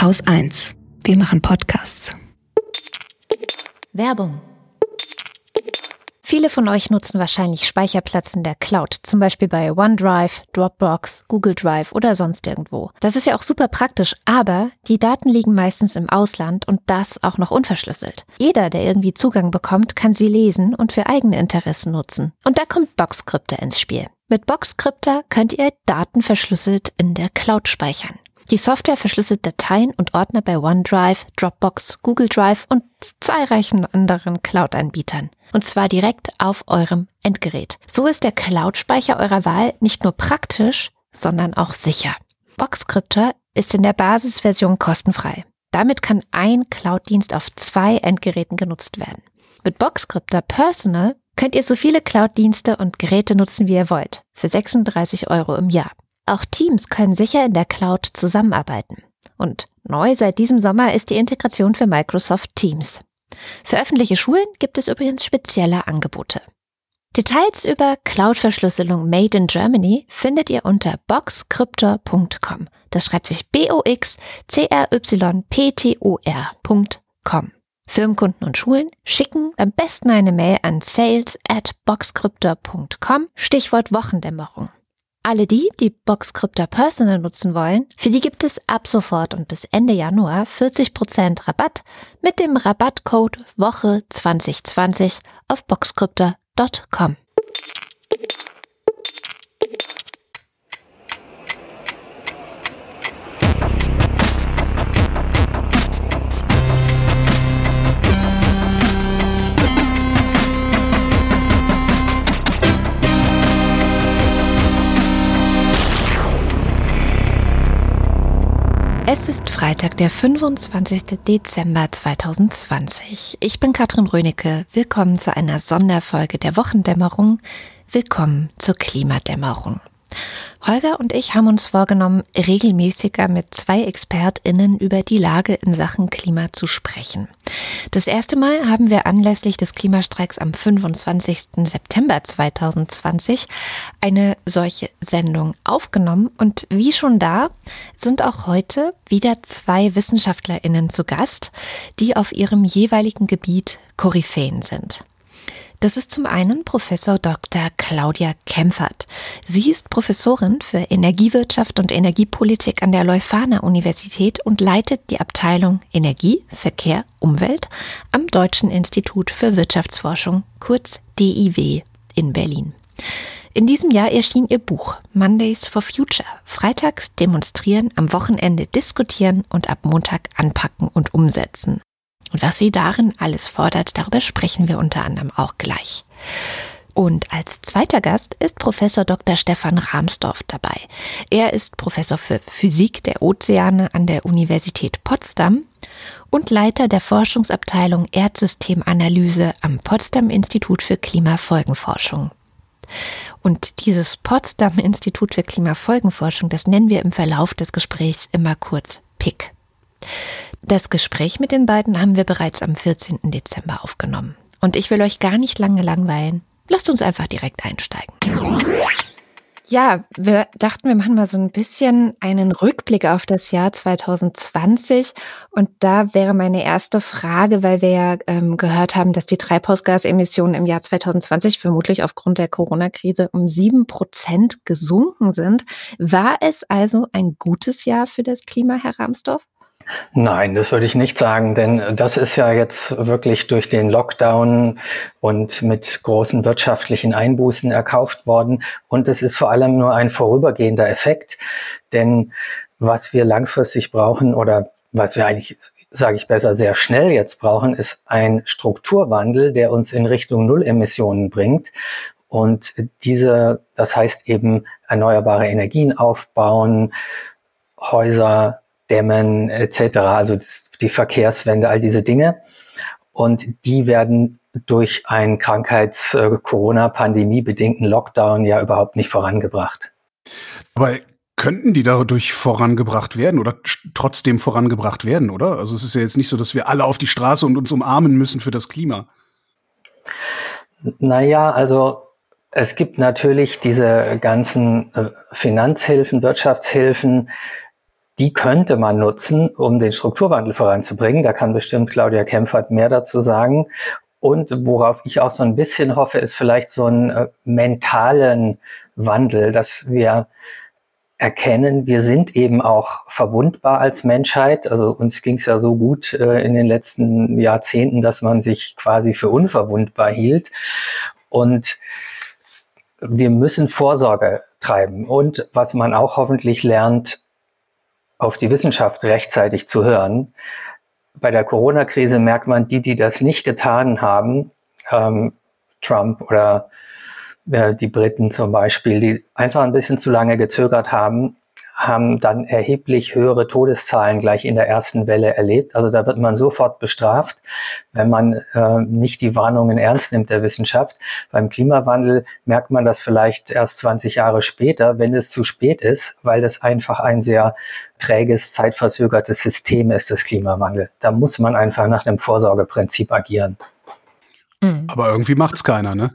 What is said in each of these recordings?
Haus 1. Wir machen Podcasts. Werbung. Viele von euch nutzen wahrscheinlich Speicherplatz in der Cloud, zum Beispiel bei OneDrive, Dropbox, Google Drive oder sonst irgendwo. Das ist ja auch super praktisch, aber die Daten liegen meistens im Ausland und das auch noch unverschlüsselt. Jeder, der irgendwie Zugang bekommt, kann sie lesen und für eigene Interessen nutzen. Und da kommt Boxcryptor ins Spiel. Mit Boxcryptor könnt ihr Daten verschlüsselt in der Cloud speichern. Die Software verschlüsselt Dateien und Ordner bei OneDrive, Dropbox, Google Drive und zahlreichen anderen Cloud-Anbietern. Und zwar direkt auf eurem Endgerät. So ist der Cloud-Speicher eurer Wahl nicht nur praktisch, sondern auch sicher. Boxcryptor ist in der Basisversion kostenfrei. Damit kann ein Cloud-Dienst auf zwei Endgeräten genutzt werden. Mit Boxcryptor Personal könnt ihr so viele Cloud-Dienste und Geräte nutzen, wie ihr wollt, für 36 Euro im Jahr. Auch Teams können sicher in der Cloud zusammenarbeiten. Und neu seit diesem Sommer ist die Integration für Microsoft Teams. Für öffentliche Schulen gibt es übrigens spezielle Angebote. Details über Cloud-Verschlüsselung Made in Germany findet ihr unter boxcryptor.com. Das schreibt sich B-O-X-C-R-Y-P-T-O-R.com. Firmenkunden und Schulen schicken am besten eine Mail an sales at boxcryptor.com, Stichwort Wochendämmerung. Alle die, die Boxcryptor Personal nutzen wollen, für die gibt es ab sofort und bis Ende Januar 40% Rabatt mit dem Rabattcode Woche 2020 auf boxcryptor.com. Es ist Freitag, der 25. Dezember 2020. Ich bin Katrin Rönecke. Willkommen zu einer Sonderfolge der Wochendämmerung. Willkommen zur Klimadämmerung. Holger und ich haben uns vorgenommen, regelmäßiger mit zwei ExpertInnen über die Lage in Sachen Klima zu sprechen. Das erste Mal haben wir anlässlich des Klimastreiks am 25. September 2020 eine solche Sendung aufgenommen und wie schon da sind auch heute wieder zwei WissenschaftlerInnen zu Gast, die auf ihrem jeweiligen Gebiet Koryphäen sind. Das ist zum einen Professor Dr. Claudia Kempfert. Sie ist Professorin für Energiewirtschaft und Energiepolitik an der Leuphana Universität und leitet die Abteilung Energie, Verkehr, Umwelt am Deutschen Institut für Wirtschaftsforschung, kurz DIW, in Berlin. In diesem Jahr erschien ihr Buch Mondays for Future. Freitags demonstrieren, am Wochenende diskutieren und ab Montag anpacken und umsetzen. Und was sie darin alles fordert, darüber sprechen wir unter anderem auch gleich. Und als zweiter Gast ist Professor Dr. Stefan Rahmsdorf dabei. Er ist Professor für Physik der Ozeane an der Universität Potsdam und Leiter der Forschungsabteilung Erdsystemanalyse am Potsdam Institut für Klimafolgenforschung. Und dieses Potsdam Institut für Klimafolgenforschung, das nennen wir im Verlauf des Gesprächs immer kurz PIC. Das Gespräch mit den beiden haben wir bereits am 14. Dezember aufgenommen. Und ich will euch gar nicht lange langweilen. Lasst uns einfach direkt einsteigen. Ja, wir dachten, wir machen mal so ein bisschen einen Rückblick auf das Jahr 2020. Und da wäre meine erste Frage, weil wir ja ähm, gehört haben, dass die Treibhausgasemissionen im Jahr 2020 vermutlich aufgrund der Corona-Krise um sieben Prozent gesunken sind. War es also ein gutes Jahr für das Klima, Herr Ramsdorf? Nein, das würde ich nicht sagen, denn das ist ja jetzt wirklich durch den Lockdown und mit großen wirtschaftlichen Einbußen erkauft worden. Und es ist vor allem nur ein vorübergehender Effekt, denn was wir langfristig brauchen oder was wir eigentlich, sage ich besser, sehr schnell jetzt brauchen, ist ein Strukturwandel, der uns in Richtung Nullemissionen bringt. Und diese, das heißt eben erneuerbare Energien aufbauen, Häuser Dämmen etc., also die Verkehrswende, all diese Dinge. Und die werden durch einen Krankheits-Corona-Pandemie bedingten Lockdown ja überhaupt nicht vorangebracht. Aber könnten die dadurch vorangebracht werden oder trotzdem vorangebracht werden, oder? Also es ist ja jetzt nicht so, dass wir alle auf die Straße und uns umarmen müssen für das Klima. Naja, also es gibt natürlich diese ganzen äh, Finanzhilfen, Wirtschaftshilfen, die könnte man nutzen, um den Strukturwandel voranzubringen. Da kann bestimmt Claudia Kempfert mehr dazu sagen. Und worauf ich auch so ein bisschen hoffe, ist vielleicht so einen äh, mentalen Wandel, dass wir erkennen, wir sind eben auch verwundbar als Menschheit. Also uns ging es ja so gut äh, in den letzten Jahrzehnten, dass man sich quasi für unverwundbar hielt. Und wir müssen Vorsorge treiben. Und was man auch hoffentlich lernt, auf die Wissenschaft rechtzeitig zu hören. Bei der Corona-Krise merkt man, die, die das nicht getan haben, ähm, Trump oder äh, die Briten zum Beispiel, die einfach ein bisschen zu lange gezögert haben, haben dann erheblich höhere Todeszahlen gleich in der ersten Welle erlebt. Also da wird man sofort bestraft, wenn man äh, nicht die Warnungen ernst nimmt der Wissenschaft. Beim Klimawandel merkt man das vielleicht erst 20 Jahre später, wenn es zu spät ist, weil das einfach ein sehr träges, zeitverzögertes System ist, das Klimawandel. Da muss man einfach nach dem Vorsorgeprinzip agieren. Mhm. Aber irgendwie macht es keiner, ne?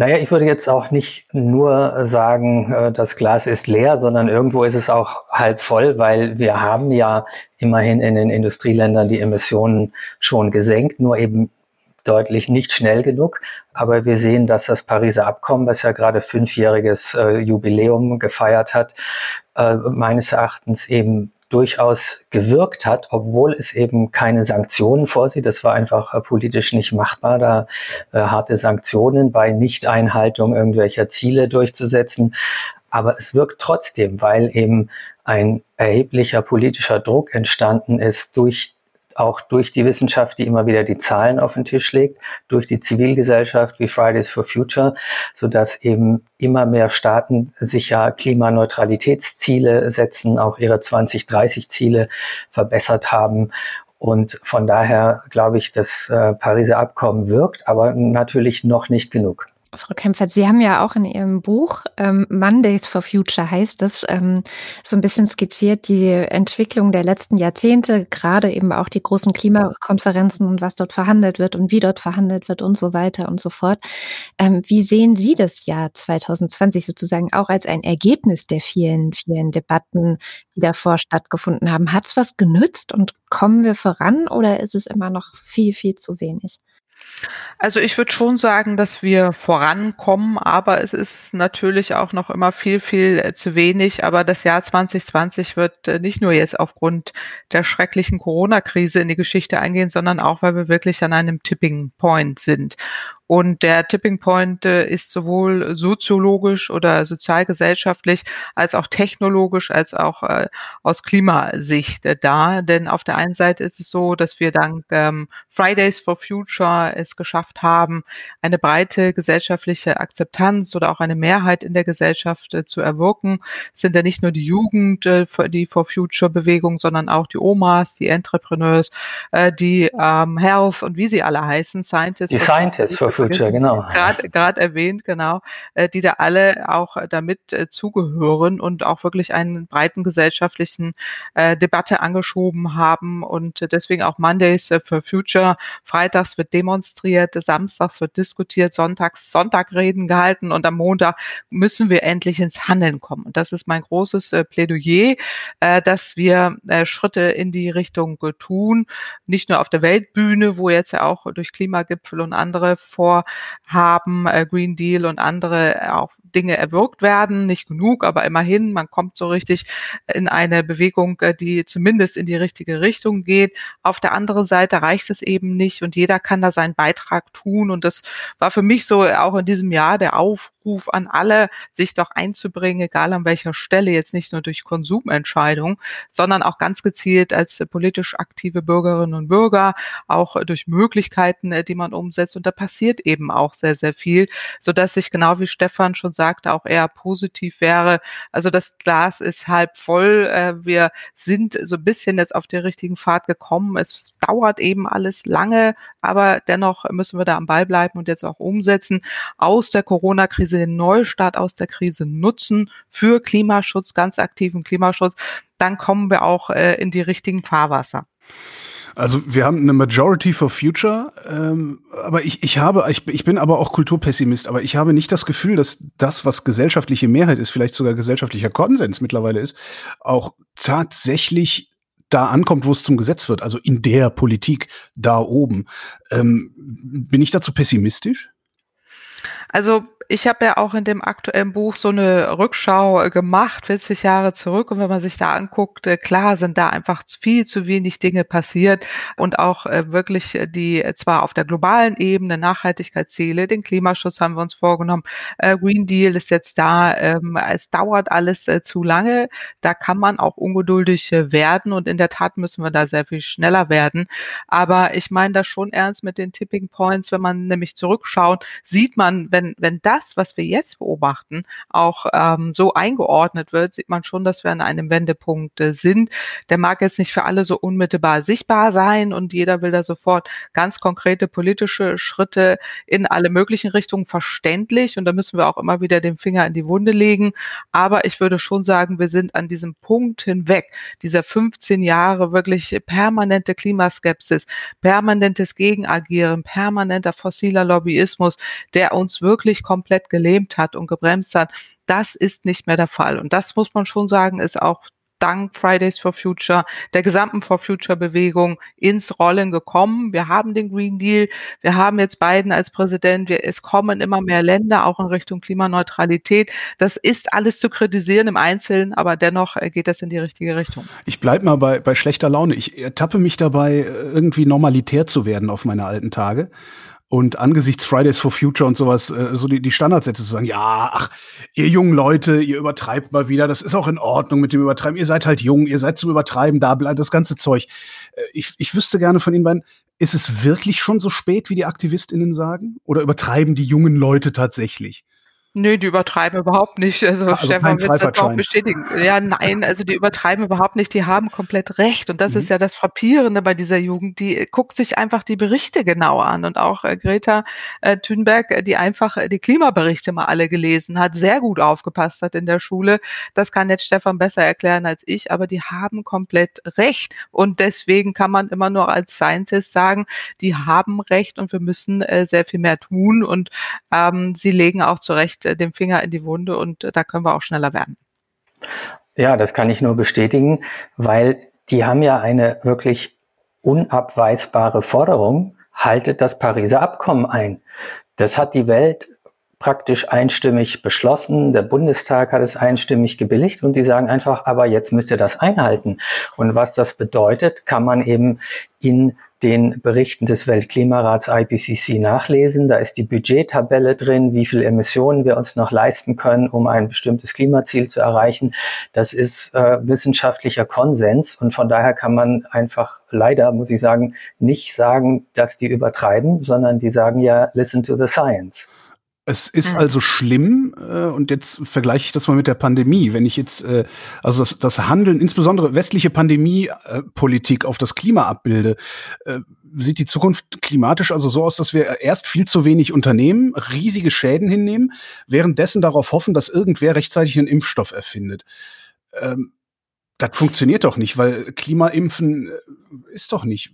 Naja, ich würde jetzt auch nicht nur sagen, äh, das Glas ist leer, sondern irgendwo ist es auch halb voll, weil wir haben ja immerhin in den Industrieländern die Emissionen schon gesenkt, nur eben deutlich nicht schnell genug. Aber wir sehen, dass das Pariser Abkommen, was ja gerade fünfjähriges äh, Jubiläum gefeiert hat, äh, meines Erachtens eben durchaus gewirkt hat, obwohl es eben keine Sanktionen vorsieht. Das war einfach äh, politisch nicht machbar, da äh, harte Sanktionen bei Nichteinhaltung irgendwelcher Ziele durchzusetzen. Aber es wirkt trotzdem, weil eben ein erheblicher politischer Druck entstanden ist durch auch durch die Wissenschaft, die immer wieder die Zahlen auf den Tisch legt, durch die Zivilgesellschaft wie Fridays for Future, so dass eben immer mehr Staaten sich ja Klimaneutralitätsziele setzen, auch ihre 2030 Ziele verbessert haben und von daher glaube ich, das äh, Pariser Abkommen wirkt, aber natürlich noch nicht genug. Frau Kempfert, Sie haben ja auch in Ihrem Buch ähm, Mondays for Future heißt es, ähm, so ein bisschen skizziert die Entwicklung der letzten Jahrzehnte, gerade eben auch die großen Klimakonferenzen und was dort verhandelt wird und wie dort verhandelt wird und so weiter und so fort. Ähm, wie sehen Sie das Jahr 2020 sozusagen auch als ein Ergebnis der vielen, vielen Debatten, die davor stattgefunden haben? Hat es was genützt und kommen wir voran oder ist es immer noch viel, viel zu wenig? Also ich würde schon sagen, dass wir vorankommen, aber es ist natürlich auch noch immer viel, viel äh, zu wenig. Aber das Jahr 2020 wird äh, nicht nur jetzt aufgrund der schrecklichen Corona-Krise in die Geschichte eingehen, sondern auch, weil wir wirklich an einem Tipping Point sind. Und der Tipping Point äh, ist sowohl soziologisch oder sozialgesellschaftlich als auch technologisch als auch äh, aus Klimasicht äh, da. Denn auf der einen Seite ist es so, dass wir dank ähm, Fridays for Future es geschafft haben, eine breite gesellschaftliche Akzeptanz oder auch eine Mehrheit in der Gesellschaft zu erwirken. Es sind ja nicht nur die Jugend, die For Future Bewegung, sondern auch die Omas, die Entrepreneurs, die ähm, Health und wie sie alle heißen, Scientists. Die Scientists for Future, genau. Gerade erwähnt, genau, äh, die da alle auch damit äh, zugehören und auch wirklich einen breiten gesellschaftlichen äh, Debatte angeschoben haben und deswegen auch Mondays for Future. Freitags wird demonstriert, samstags wird diskutiert, sonntags Sonntagreden gehalten und am Montag müssen wir endlich ins Handeln kommen. Und das ist mein großes Plädoyer, dass wir Schritte in die Richtung tun, nicht nur auf der Weltbühne, wo jetzt ja auch durch Klimagipfel und andere vor vorhaben, äh, Green Deal und andere äh, auch Dinge erwirkt werden. Nicht genug, aber immerhin, man kommt so richtig in eine Bewegung, äh, die zumindest in die richtige Richtung geht. Auf der anderen Seite reicht es eben nicht und jeder kann da seinen Beitrag tun. Und das war für mich so auch in diesem Jahr der Aufruf an alle, sich doch einzubringen, egal an welcher Stelle, jetzt nicht nur durch Konsumentscheidungen, sondern auch ganz gezielt als politisch aktive Bürgerinnen und Bürger, auch durch Möglichkeiten, äh, die man umsetzt. Und da passiert eben auch sehr, sehr viel, so dass ich genau wie Stefan schon sagte, auch eher positiv wäre. Also das Glas ist halb voll. Äh, wir sind so ein bisschen jetzt auf den richtigen Pfad gekommen. Es dauert eben alles lange, aber dennoch müssen wir da am Ball bleiben und jetzt auch umsetzen. Aus der Corona-Krise den Neustart aus der Krise nutzen für Klimaschutz, ganz aktiven Klimaschutz. Dann kommen wir auch äh, in die richtigen Fahrwasser. Also wir haben eine Majority for Future, ähm, aber ich, ich habe, ich, ich bin aber auch Kulturpessimist, aber ich habe nicht das Gefühl, dass das, was gesellschaftliche Mehrheit ist, vielleicht sogar gesellschaftlicher Konsens mittlerweile ist, auch tatsächlich da ankommt, wo es zum Gesetz wird, also in der Politik da oben. Ähm, bin ich dazu pessimistisch? Also ich habe ja auch in dem aktuellen Buch so eine Rückschau äh, gemacht, 40 Jahre zurück. Und wenn man sich da anguckt, äh, klar sind da einfach viel zu wenig Dinge passiert und auch äh, wirklich die zwar auf der globalen Ebene Nachhaltigkeitsziele, den Klimaschutz haben wir uns vorgenommen, Green Deal ist jetzt da. Ähm, es dauert alles zu lange. Da kann man auch ungeduldig werden und in der Tat müssen wir da sehr viel schneller werden. Aber ich meine das schon ernst mit den Tipping Points. Wenn man nämlich zurückschaut, sieht man, wenn, wenn das das, was wir jetzt beobachten, auch ähm, so eingeordnet wird, sieht man schon, dass wir an einem Wendepunkt äh, sind. Der mag jetzt nicht für alle so unmittelbar sichtbar sein und jeder will da sofort ganz konkrete politische Schritte in alle möglichen Richtungen verständlich und da müssen wir auch immer wieder den Finger in die Wunde legen. Aber ich würde schon sagen, wir sind an diesem Punkt hinweg, dieser 15 Jahre wirklich permanente Klimaskepsis, permanentes Gegenagieren, permanenter fossiler Lobbyismus, der uns wirklich komplett komplett gelähmt hat und gebremst hat. Das ist nicht mehr der Fall. Und das muss man schon sagen, ist auch dank Fridays for Future, der gesamten For Future Bewegung ins Rollen gekommen. Wir haben den Green Deal, wir haben jetzt Biden als Präsident, wir, es kommen immer mehr Länder auch in Richtung Klimaneutralität. Das ist alles zu kritisieren im Einzelnen, aber dennoch äh, geht das in die richtige Richtung. Ich bleibe mal bei, bei schlechter Laune. Ich ertappe mich dabei, irgendwie normalitär zu werden auf meine alten Tage und angesichts Fridays for Future und sowas, äh, so die, die Standardsätze zu sagen, ja, ach, ihr jungen Leute, ihr übertreibt mal wieder, das ist auch in Ordnung mit dem Übertreiben, ihr seid halt jung, ihr seid zum Übertreiben da, das ganze Zeug. Äh, ich, ich wüsste gerne von Ihnen beiden, ist es wirklich schon so spät, wie die AktivistInnen sagen? Oder übertreiben die jungen Leute tatsächlich? Nö, die übertreiben überhaupt nicht. Also, also Stefan wird das auch bestätigen. Ja, nein, also die übertreiben überhaupt nicht. Die haben komplett recht. Und das mhm. ist ja das Frappierende bei dieser Jugend. Die guckt sich einfach die Berichte genau an. Und auch äh, Greta äh, Thunberg, äh, die einfach äh, die Klimaberichte mal alle gelesen hat, sehr gut aufgepasst hat in der Schule. Das kann jetzt Stefan besser erklären als ich. Aber die haben komplett recht. Und deswegen kann man immer nur als Scientist sagen, die haben recht und wir müssen äh, sehr viel mehr tun. Und ähm, sie legen auch zu Recht äh, den Finger in die Wunde und äh, da können wir auch schneller werden. Ja, das kann ich nur bestätigen, weil die haben ja eine wirklich unabweisbare Forderung, haltet das Pariser Abkommen ein. Das hat die Welt praktisch einstimmig beschlossen. Der Bundestag hat es einstimmig gebilligt und die sagen einfach, aber jetzt müsst ihr das einhalten. Und was das bedeutet, kann man eben in den Berichten des Weltklimarats IPCC nachlesen. Da ist die Budgettabelle drin, wie viel Emissionen wir uns noch leisten können, um ein bestimmtes Klimaziel zu erreichen. Das ist äh, wissenschaftlicher Konsens und von daher kann man einfach leider, muss ich sagen, nicht sagen, dass die übertreiben, sondern die sagen ja, listen to the science. Es ist mhm. also schlimm, äh, und jetzt vergleiche ich das mal mit der Pandemie. Wenn ich jetzt, äh, also das, das Handeln, insbesondere westliche Pandemiepolitik auf das Klima abbilde, äh, sieht die Zukunft klimatisch also so aus, dass wir erst viel zu wenig unternehmen, riesige Schäden hinnehmen, währenddessen darauf hoffen, dass irgendwer rechtzeitig einen Impfstoff erfindet. Ähm, das funktioniert doch nicht, weil Klimaimpfen äh, ist doch nicht.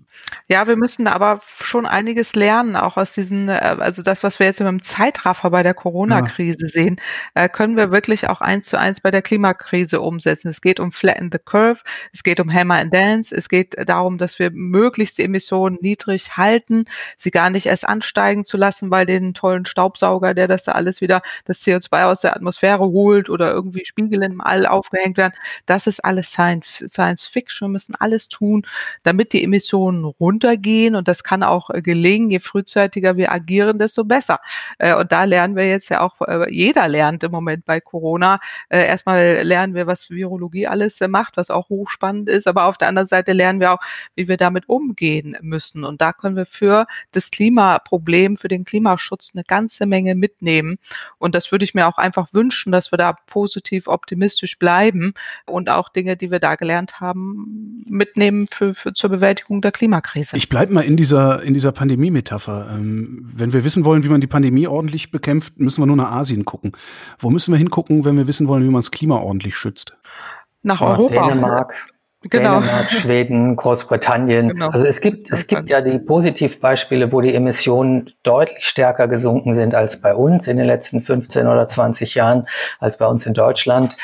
Ja, wir müssen aber schon einiges lernen, auch aus diesen, äh, also das, was wir jetzt im Zeitraffer bei der Corona-Krise ja. sehen, äh, können wir wirklich auch eins zu eins bei der Klimakrise umsetzen. Es geht um Flatten the Curve, es geht um Hammer and Dance, es geht darum, dass wir möglichst die Emissionen niedrig halten, sie gar nicht erst ansteigen zu lassen, weil den tollen Staubsauger, der das da alles wieder, das CO2 aus der Atmosphäre holt oder irgendwie Spiegel im All aufgehängt werden. Das ist alles Science, Science Fiction, müssen alles tun, damit die Emissionen runtergehen und das kann auch äh, gelingen. Je frühzeitiger wir agieren, desto besser. Äh, und da lernen wir jetzt ja auch, äh, jeder lernt im Moment bei Corona. Erstmal lernen wir, was Virologie alles macht, was auch hochspannend ist, aber auf der anderen Seite lernen wir auch, wie wir damit umgehen müssen. Und da können wir für das Klimaproblem, für den Klimaschutz eine ganze Menge mitnehmen. Und das würde ich mir auch einfach wünschen, dass wir da positiv optimistisch bleiben und auch Dinge, die die wir da gelernt haben, mitnehmen für, für zur Bewältigung der Klimakrise. Ich bleibe mal in dieser, in dieser Pandemie-Metapher. Ähm, wenn wir wissen wollen, wie man die Pandemie ordentlich bekämpft, müssen wir nur nach Asien gucken. Wo müssen wir hingucken, wenn wir wissen wollen, wie man das Klima ordentlich schützt? Nach oh, Europa. Dänemark. Genau. Dänemark, Schweden, Großbritannien. Genau. Also es gibt, es gibt ja die Positivbeispiele, wo die Emissionen deutlich stärker gesunken sind als bei uns in den letzten 15 oder 20 Jahren, als bei uns in Deutschland.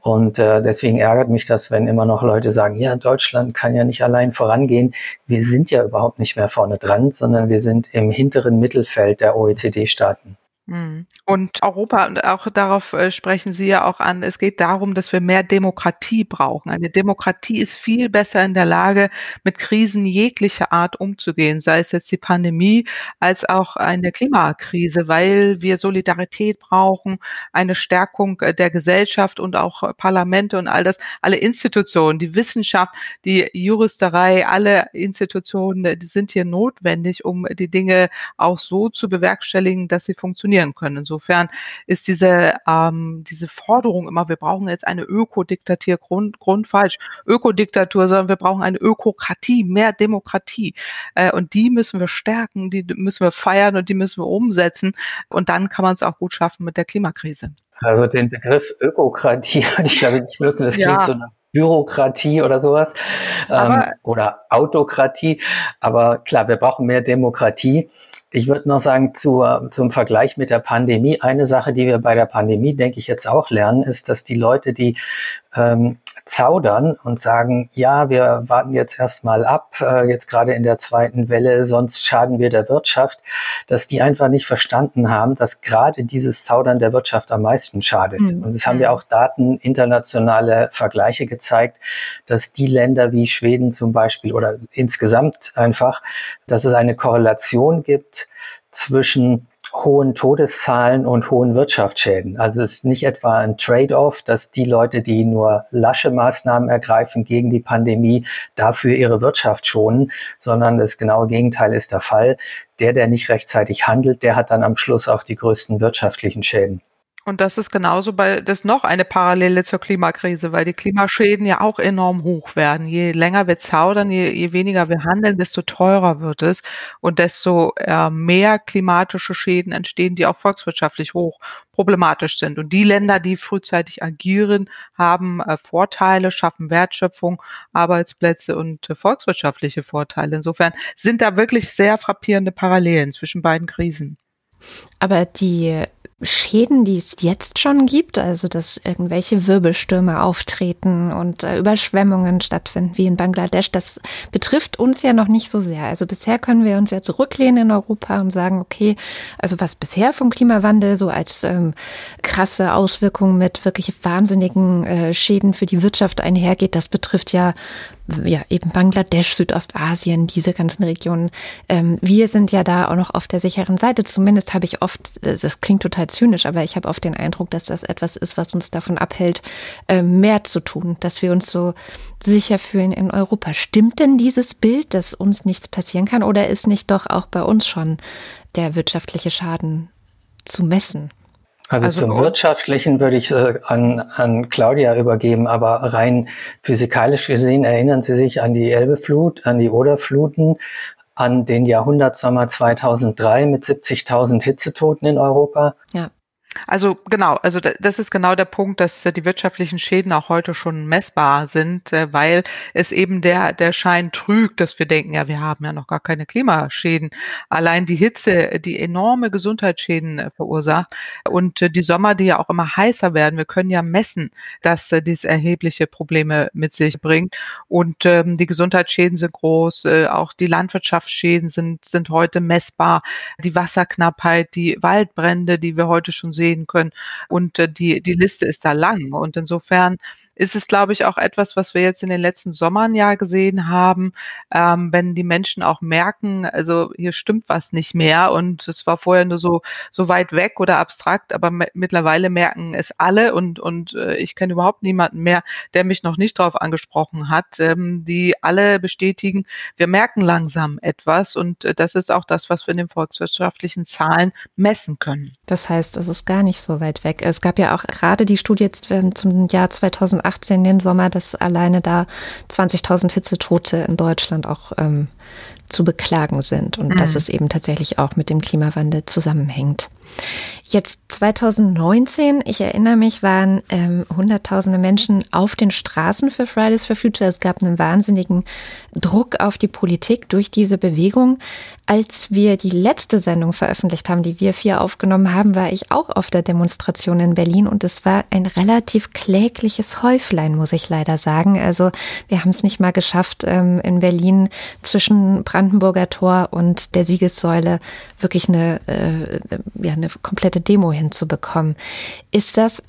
Und äh, deswegen ärgert mich das, wenn immer noch Leute sagen, ja, Deutschland kann ja nicht allein vorangehen. Wir sind ja überhaupt nicht mehr vorne dran, sondern wir sind im hinteren Mittelfeld der OECD-Staaten. Mhm. Und Europa, und auch darauf äh, sprechen Sie ja auch an, es geht darum, dass wir mehr Demokratie brauchen. Eine Demokratie ist viel besser in der Lage, mit Krisen jeglicher Art umzugehen, sei es jetzt die Pandemie als auch eine Klimakrise, weil wir Solidarität brauchen, eine Stärkung äh, der Gesellschaft und auch Parlamente und all das, alle Institutionen, die Wissenschaft, die Juristerei, alle Institutionen, die sind hier notwendig, um die Dinge auch so zu bewerkstelligen, dass sie funktionieren funktionieren können. Insofern ist diese, ähm, diese Forderung immer, wir brauchen jetzt eine Ökodiktatur Grund, grundfalsch. Ökodiktatur, sondern wir brauchen eine Ökokratie, mehr Demokratie. Äh, und die müssen wir stärken, die müssen wir feiern und die müssen wir umsetzen. Und dann kann man es auch gut schaffen mit der Klimakrise. Also den Begriff Ökokratie ich glaube nicht nutzen. Das klingt ja. so eine Bürokratie oder sowas ähm, oder Autokratie. Aber klar, wir brauchen mehr Demokratie. Ich würde noch sagen, zu, zum Vergleich mit der Pandemie, eine Sache, die wir bei der Pandemie, denke ich, jetzt auch lernen, ist, dass die Leute, die ähm, zaudern und sagen, ja, wir warten jetzt erstmal ab, äh, jetzt gerade in der zweiten Welle, sonst schaden wir der Wirtschaft, dass die einfach nicht verstanden haben, dass gerade dieses Zaudern der Wirtschaft am meisten schadet. Mhm. Und es haben ja hm. auch Daten, internationale Vergleiche gezeigt, dass die Länder wie Schweden zum Beispiel oder insgesamt einfach, dass es eine Korrelation gibt zwischen hohen Todeszahlen und hohen Wirtschaftsschäden. Also es ist nicht etwa ein Trade-off, dass die Leute, die nur lasche Maßnahmen ergreifen gegen die Pandemie, dafür ihre Wirtschaft schonen, sondern das genaue Gegenteil ist der Fall. Der, der nicht rechtzeitig handelt, der hat dann am Schluss auch die größten wirtschaftlichen Schäden. Und das ist genauso bei, das ist noch eine Parallele zur Klimakrise, weil die Klimaschäden ja auch enorm hoch werden. Je länger wir zaudern, je, je weniger wir handeln, desto teurer wird es und desto äh, mehr klimatische Schäden entstehen, die auch volkswirtschaftlich hoch problematisch sind. Und die Länder, die frühzeitig agieren, haben äh, Vorteile, schaffen Wertschöpfung, Arbeitsplätze und äh, volkswirtschaftliche Vorteile. Insofern sind da wirklich sehr frappierende Parallelen zwischen beiden Krisen. Aber die Schäden, die es jetzt schon gibt, also dass irgendwelche Wirbelstürme auftreten und äh, Überschwemmungen stattfinden wie in Bangladesch, das betrifft uns ja noch nicht so sehr. Also bisher können wir uns ja zurücklehnen in Europa und sagen, okay, also was bisher vom Klimawandel so als ähm, krasse Auswirkungen mit wirklich wahnsinnigen äh, Schäden für die Wirtschaft einhergeht, das betrifft ja ja, eben Bangladesch, Südostasien, diese ganzen Regionen. Ähm, wir sind ja da auch noch auf der sicheren Seite. Zumindest habe ich oft, das klingt total zynisch, aber ich habe oft den Eindruck, dass das etwas ist, was uns davon abhält, äh, mehr zu tun, dass wir uns so sicher fühlen in Europa. Stimmt denn dieses Bild, dass uns nichts passieren kann oder ist nicht doch auch bei uns schon der wirtschaftliche Schaden zu messen? Also, also zum Wirtschaftlichen würde ich äh, an, an Claudia übergeben, aber rein physikalisch gesehen erinnern Sie sich an die Elbeflut, an die Oderfluten, an den Jahrhundertsommer 2003 mit 70.000 Hitzetoten in Europa. Ja. Also genau, also das ist genau der Punkt, dass äh, die wirtschaftlichen Schäden auch heute schon messbar sind, äh, weil es eben der, der Schein trügt, dass wir denken, ja, wir haben ja noch gar keine Klimaschäden. Allein die Hitze, die enorme Gesundheitsschäden äh, verursacht und die Sommer, die ja auch immer heißer werden. Wir können ja messen, dass dies erhebliche Probleme mit sich bringt und ähm, die Gesundheitsschäden sind groß, auch die Landwirtschaftsschäden sind, sind heute messbar. Die Wasserknappheit, die Waldbrände, die wir heute schon sehen, sehen können. Und äh, die, die Liste ist da lang. Und insofern ist es, glaube ich, auch etwas, was wir jetzt in den letzten Sommern ja gesehen haben, ähm, wenn die Menschen auch merken, also hier stimmt was nicht mehr und es war vorher nur so, so weit weg oder abstrakt, aber mittlerweile merken es alle und, und äh, ich kenne überhaupt niemanden mehr, der mich noch nicht darauf angesprochen hat, ähm, die alle bestätigen, wir merken langsam etwas und äh, das ist auch das, was wir in den volkswirtschaftlichen Zahlen messen können. Das heißt, es ist gar nicht so weit weg. Es gab ja auch gerade die Studie ähm, zum Jahr 2018 2018 den Sommer, dass alleine da 20.000 Hitzetote in Deutschland auch ähm, zu beklagen sind und mhm. dass es eben tatsächlich auch mit dem Klimawandel zusammenhängt. Jetzt 2019, ich erinnere mich, waren ähm, Hunderttausende Menschen auf den Straßen für Fridays for Future. Es gab einen wahnsinnigen Druck auf die Politik durch diese Bewegung. Als wir die letzte Sendung veröffentlicht haben, die wir vier aufgenommen haben, war ich auch auf der Demonstration in Berlin und es war ein relativ klägliches Häuflein, muss ich leider sagen. Also wir haben es nicht mal geschafft, ähm, in Berlin zwischen Brandenburger Tor und der Siegessäule wirklich eine, äh, ja, eine komplette Demo hinzubekommen. Ist das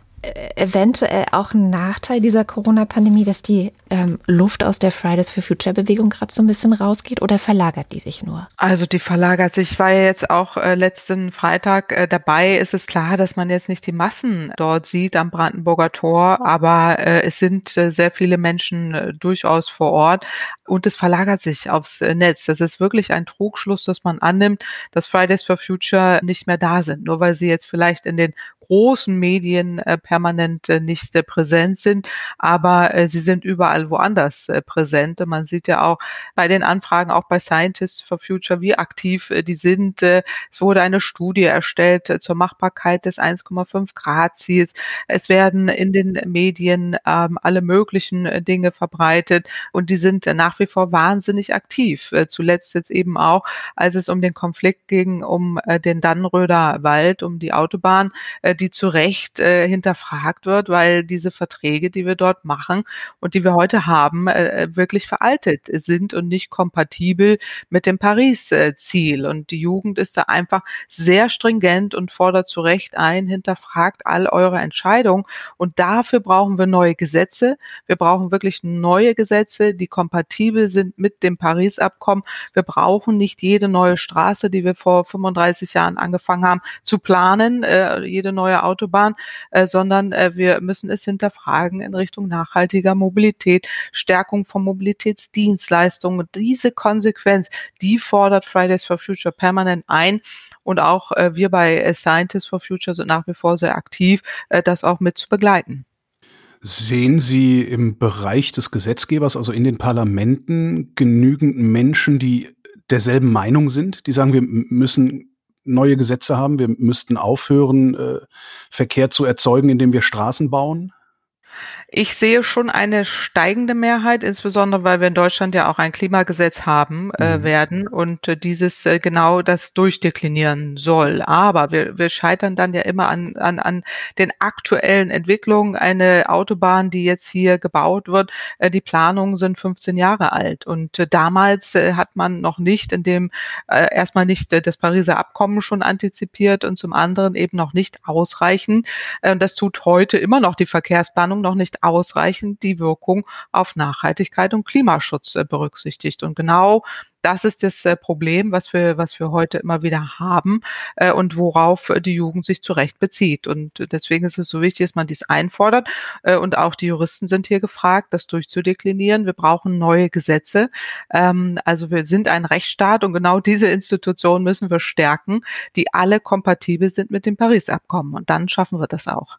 eventuell auch ein Nachteil dieser Corona-Pandemie, dass die ähm, Luft aus der Fridays for Future-Bewegung gerade so ein bisschen rausgeht oder verlagert die sich nur? Also die verlagert sich. Ich war ja jetzt auch äh, letzten Freitag äh, dabei. Es ist klar, dass man jetzt nicht die Massen dort sieht am Brandenburger Tor, aber äh, es sind äh, sehr viele Menschen äh, durchaus vor Ort und es verlagert sich aufs äh, Netz. Das ist wirklich ein Trugschluss, dass man annimmt, dass Fridays for Future nicht mehr da sind, nur weil sie jetzt vielleicht in den großen Medien äh, permanent äh, nicht äh, präsent sind, aber sie sind überall woanders präsent. Man sieht ja auch bei den Anfragen, auch bei Scientists for Future, wie aktiv die sind. Es wurde eine Studie erstellt zur Machbarkeit des 1,5 Grad Ziels. Es werden in den Medien ähm, alle möglichen Dinge verbreitet und die sind nach wie vor wahnsinnig aktiv. Zuletzt jetzt eben auch, als es um den Konflikt ging, um den Dannröder Wald, um die Autobahn, äh, die zu Recht äh, hinterfragt wird, weil diese Verträge, die wir dort machen und die wir heute haben, äh, wirklich veraltet sind und nicht kompatibel mit dem Paris-Ziel. Und die Jugend ist da einfach sehr stringent und fordert zu Recht ein, hinterfragt all eure Entscheidungen. Und dafür brauchen wir neue Gesetze. Wir brauchen wirklich neue Gesetze, die kompatibel sind mit dem Paris-Abkommen. Wir brauchen nicht jede neue Straße, die wir vor 35 Jahren angefangen haben zu planen, äh, jede neue neue Autobahn, äh, sondern äh, wir müssen es hinterfragen in Richtung nachhaltiger Mobilität, Stärkung von Mobilitätsdienstleistungen. Und diese Konsequenz, die fordert Fridays for Future permanent ein. Und auch äh, wir bei Scientists for Future sind nach wie vor sehr aktiv, das auch mit zu begleiten. Sehen Sie im Bereich des Gesetzgebers, also in den Parlamenten, genügend Menschen, die derselben Meinung sind, die sagen, wir müssen neue Gesetze haben. Wir müssten aufhören, äh, Verkehr zu erzeugen, indem wir Straßen bauen. Ich sehe schon eine steigende Mehrheit, insbesondere weil wir in Deutschland ja auch ein Klimagesetz haben äh, mhm. werden und äh, dieses äh, genau das durchdeklinieren soll. Aber wir, wir scheitern dann ja immer an, an, an den aktuellen Entwicklungen. Eine Autobahn, die jetzt hier gebaut wird, äh, die Planungen sind 15 Jahre alt und äh, damals äh, hat man noch nicht in dem äh, erstmal nicht äh, das Pariser Abkommen schon antizipiert und zum anderen eben noch nicht ausreichend. Äh, das tut heute immer noch die Verkehrsplanung noch nicht ausreichend die Wirkung auf Nachhaltigkeit und Klimaschutz äh, berücksichtigt. Und genau das ist das äh, Problem, was wir, was wir heute immer wieder haben äh, und worauf die Jugend sich zu Recht bezieht. Und deswegen ist es so wichtig, dass man dies einfordert. Und auch die Juristen sind hier gefragt, das durchzudeklinieren. Wir brauchen neue Gesetze. Ähm, also wir sind ein Rechtsstaat und genau diese Institutionen müssen wir stärken, die alle kompatibel sind mit dem Paris-Abkommen. Und dann schaffen wir das auch.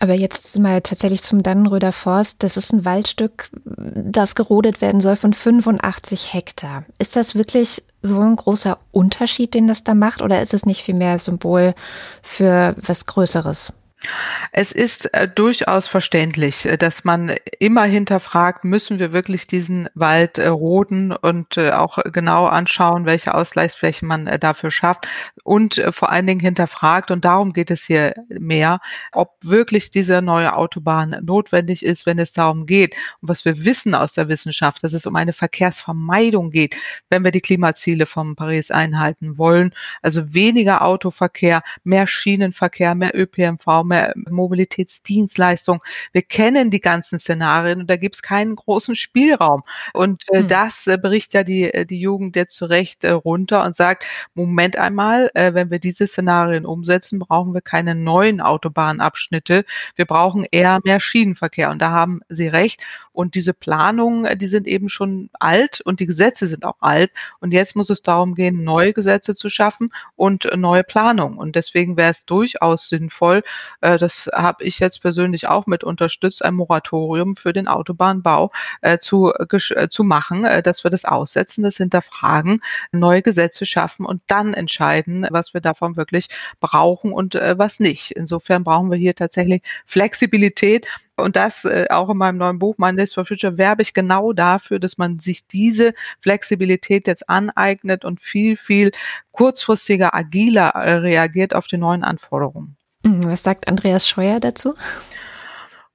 Aber jetzt mal tatsächlich zum Dannenröder Forst. Das ist ein Waldstück, das gerodet werden soll von 85 Hektar. Ist das wirklich so ein großer Unterschied, den das da macht? Oder ist es nicht vielmehr Symbol für was Größeres? Es ist äh, durchaus verständlich, äh, dass man immer hinterfragt, müssen wir wirklich diesen Wald äh, roden und äh, auch genau anschauen, welche Ausgleichsflächen man äh, dafür schafft und äh, vor allen Dingen hinterfragt, und darum geht es hier mehr, ob wirklich diese neue Autobahn notwendig ist, wenn es darum geht. Und was wir wissen aus der Wissenschaft, dass es um eine Verkehrsvermeidung geht, wenn wir die Klimaziele von Paris einhalten wollen. Also weniger Autoverkehr, mehr Schienenverkehr, mehr ÖPNV, mehr Mobilitätsdienstleistung. Wir kennen die ganzen Szenarien und da gibt es keinen großen Spielraum. Und äh, hm. das äh, bricht ja die, äh, die Jugend jetzt zu Recht äh, runter und sagt, Moment einmal, äh, wenn wir diese Szenarien umsetzen, brauchen wir keine neuen Autobahnabschnitte. Wir brauchen eher mehr Schienenverkehr. Und da haben Sie recht. Und diese Planungen, äh, die sind eben schon alt und die Gesetze sind auch alt. Und jetzt muss es darum gehen, neue Gesetze zu schaffen und äh, neue Planungen. Und deswegen wäre es durchaus sinnvoll, äh, das habe ich jetzt persönlich auch mit unterstützt, ein Moratorium für den Autobahnbau äh, zu, äh, zu machen, äh, dass wir das aussetzen, das hinterfragen, neue Gesetze schaffen und dann entscheiden, was wir davon wirklich brauchen und äh, was nicht. Insofern brauchen wir hier tatsächlich Flexibilität und das äh, auch in meinem neuen Buch Mondays for Future werbe ich genau dafür, dass man sich diese Flexibilität jetzt aneignet und viel, viel kurzfristiger, agiler äh, reagiert auf die neuen Anforderungen. Mhm, was sagt Andreas Scheuer dazu?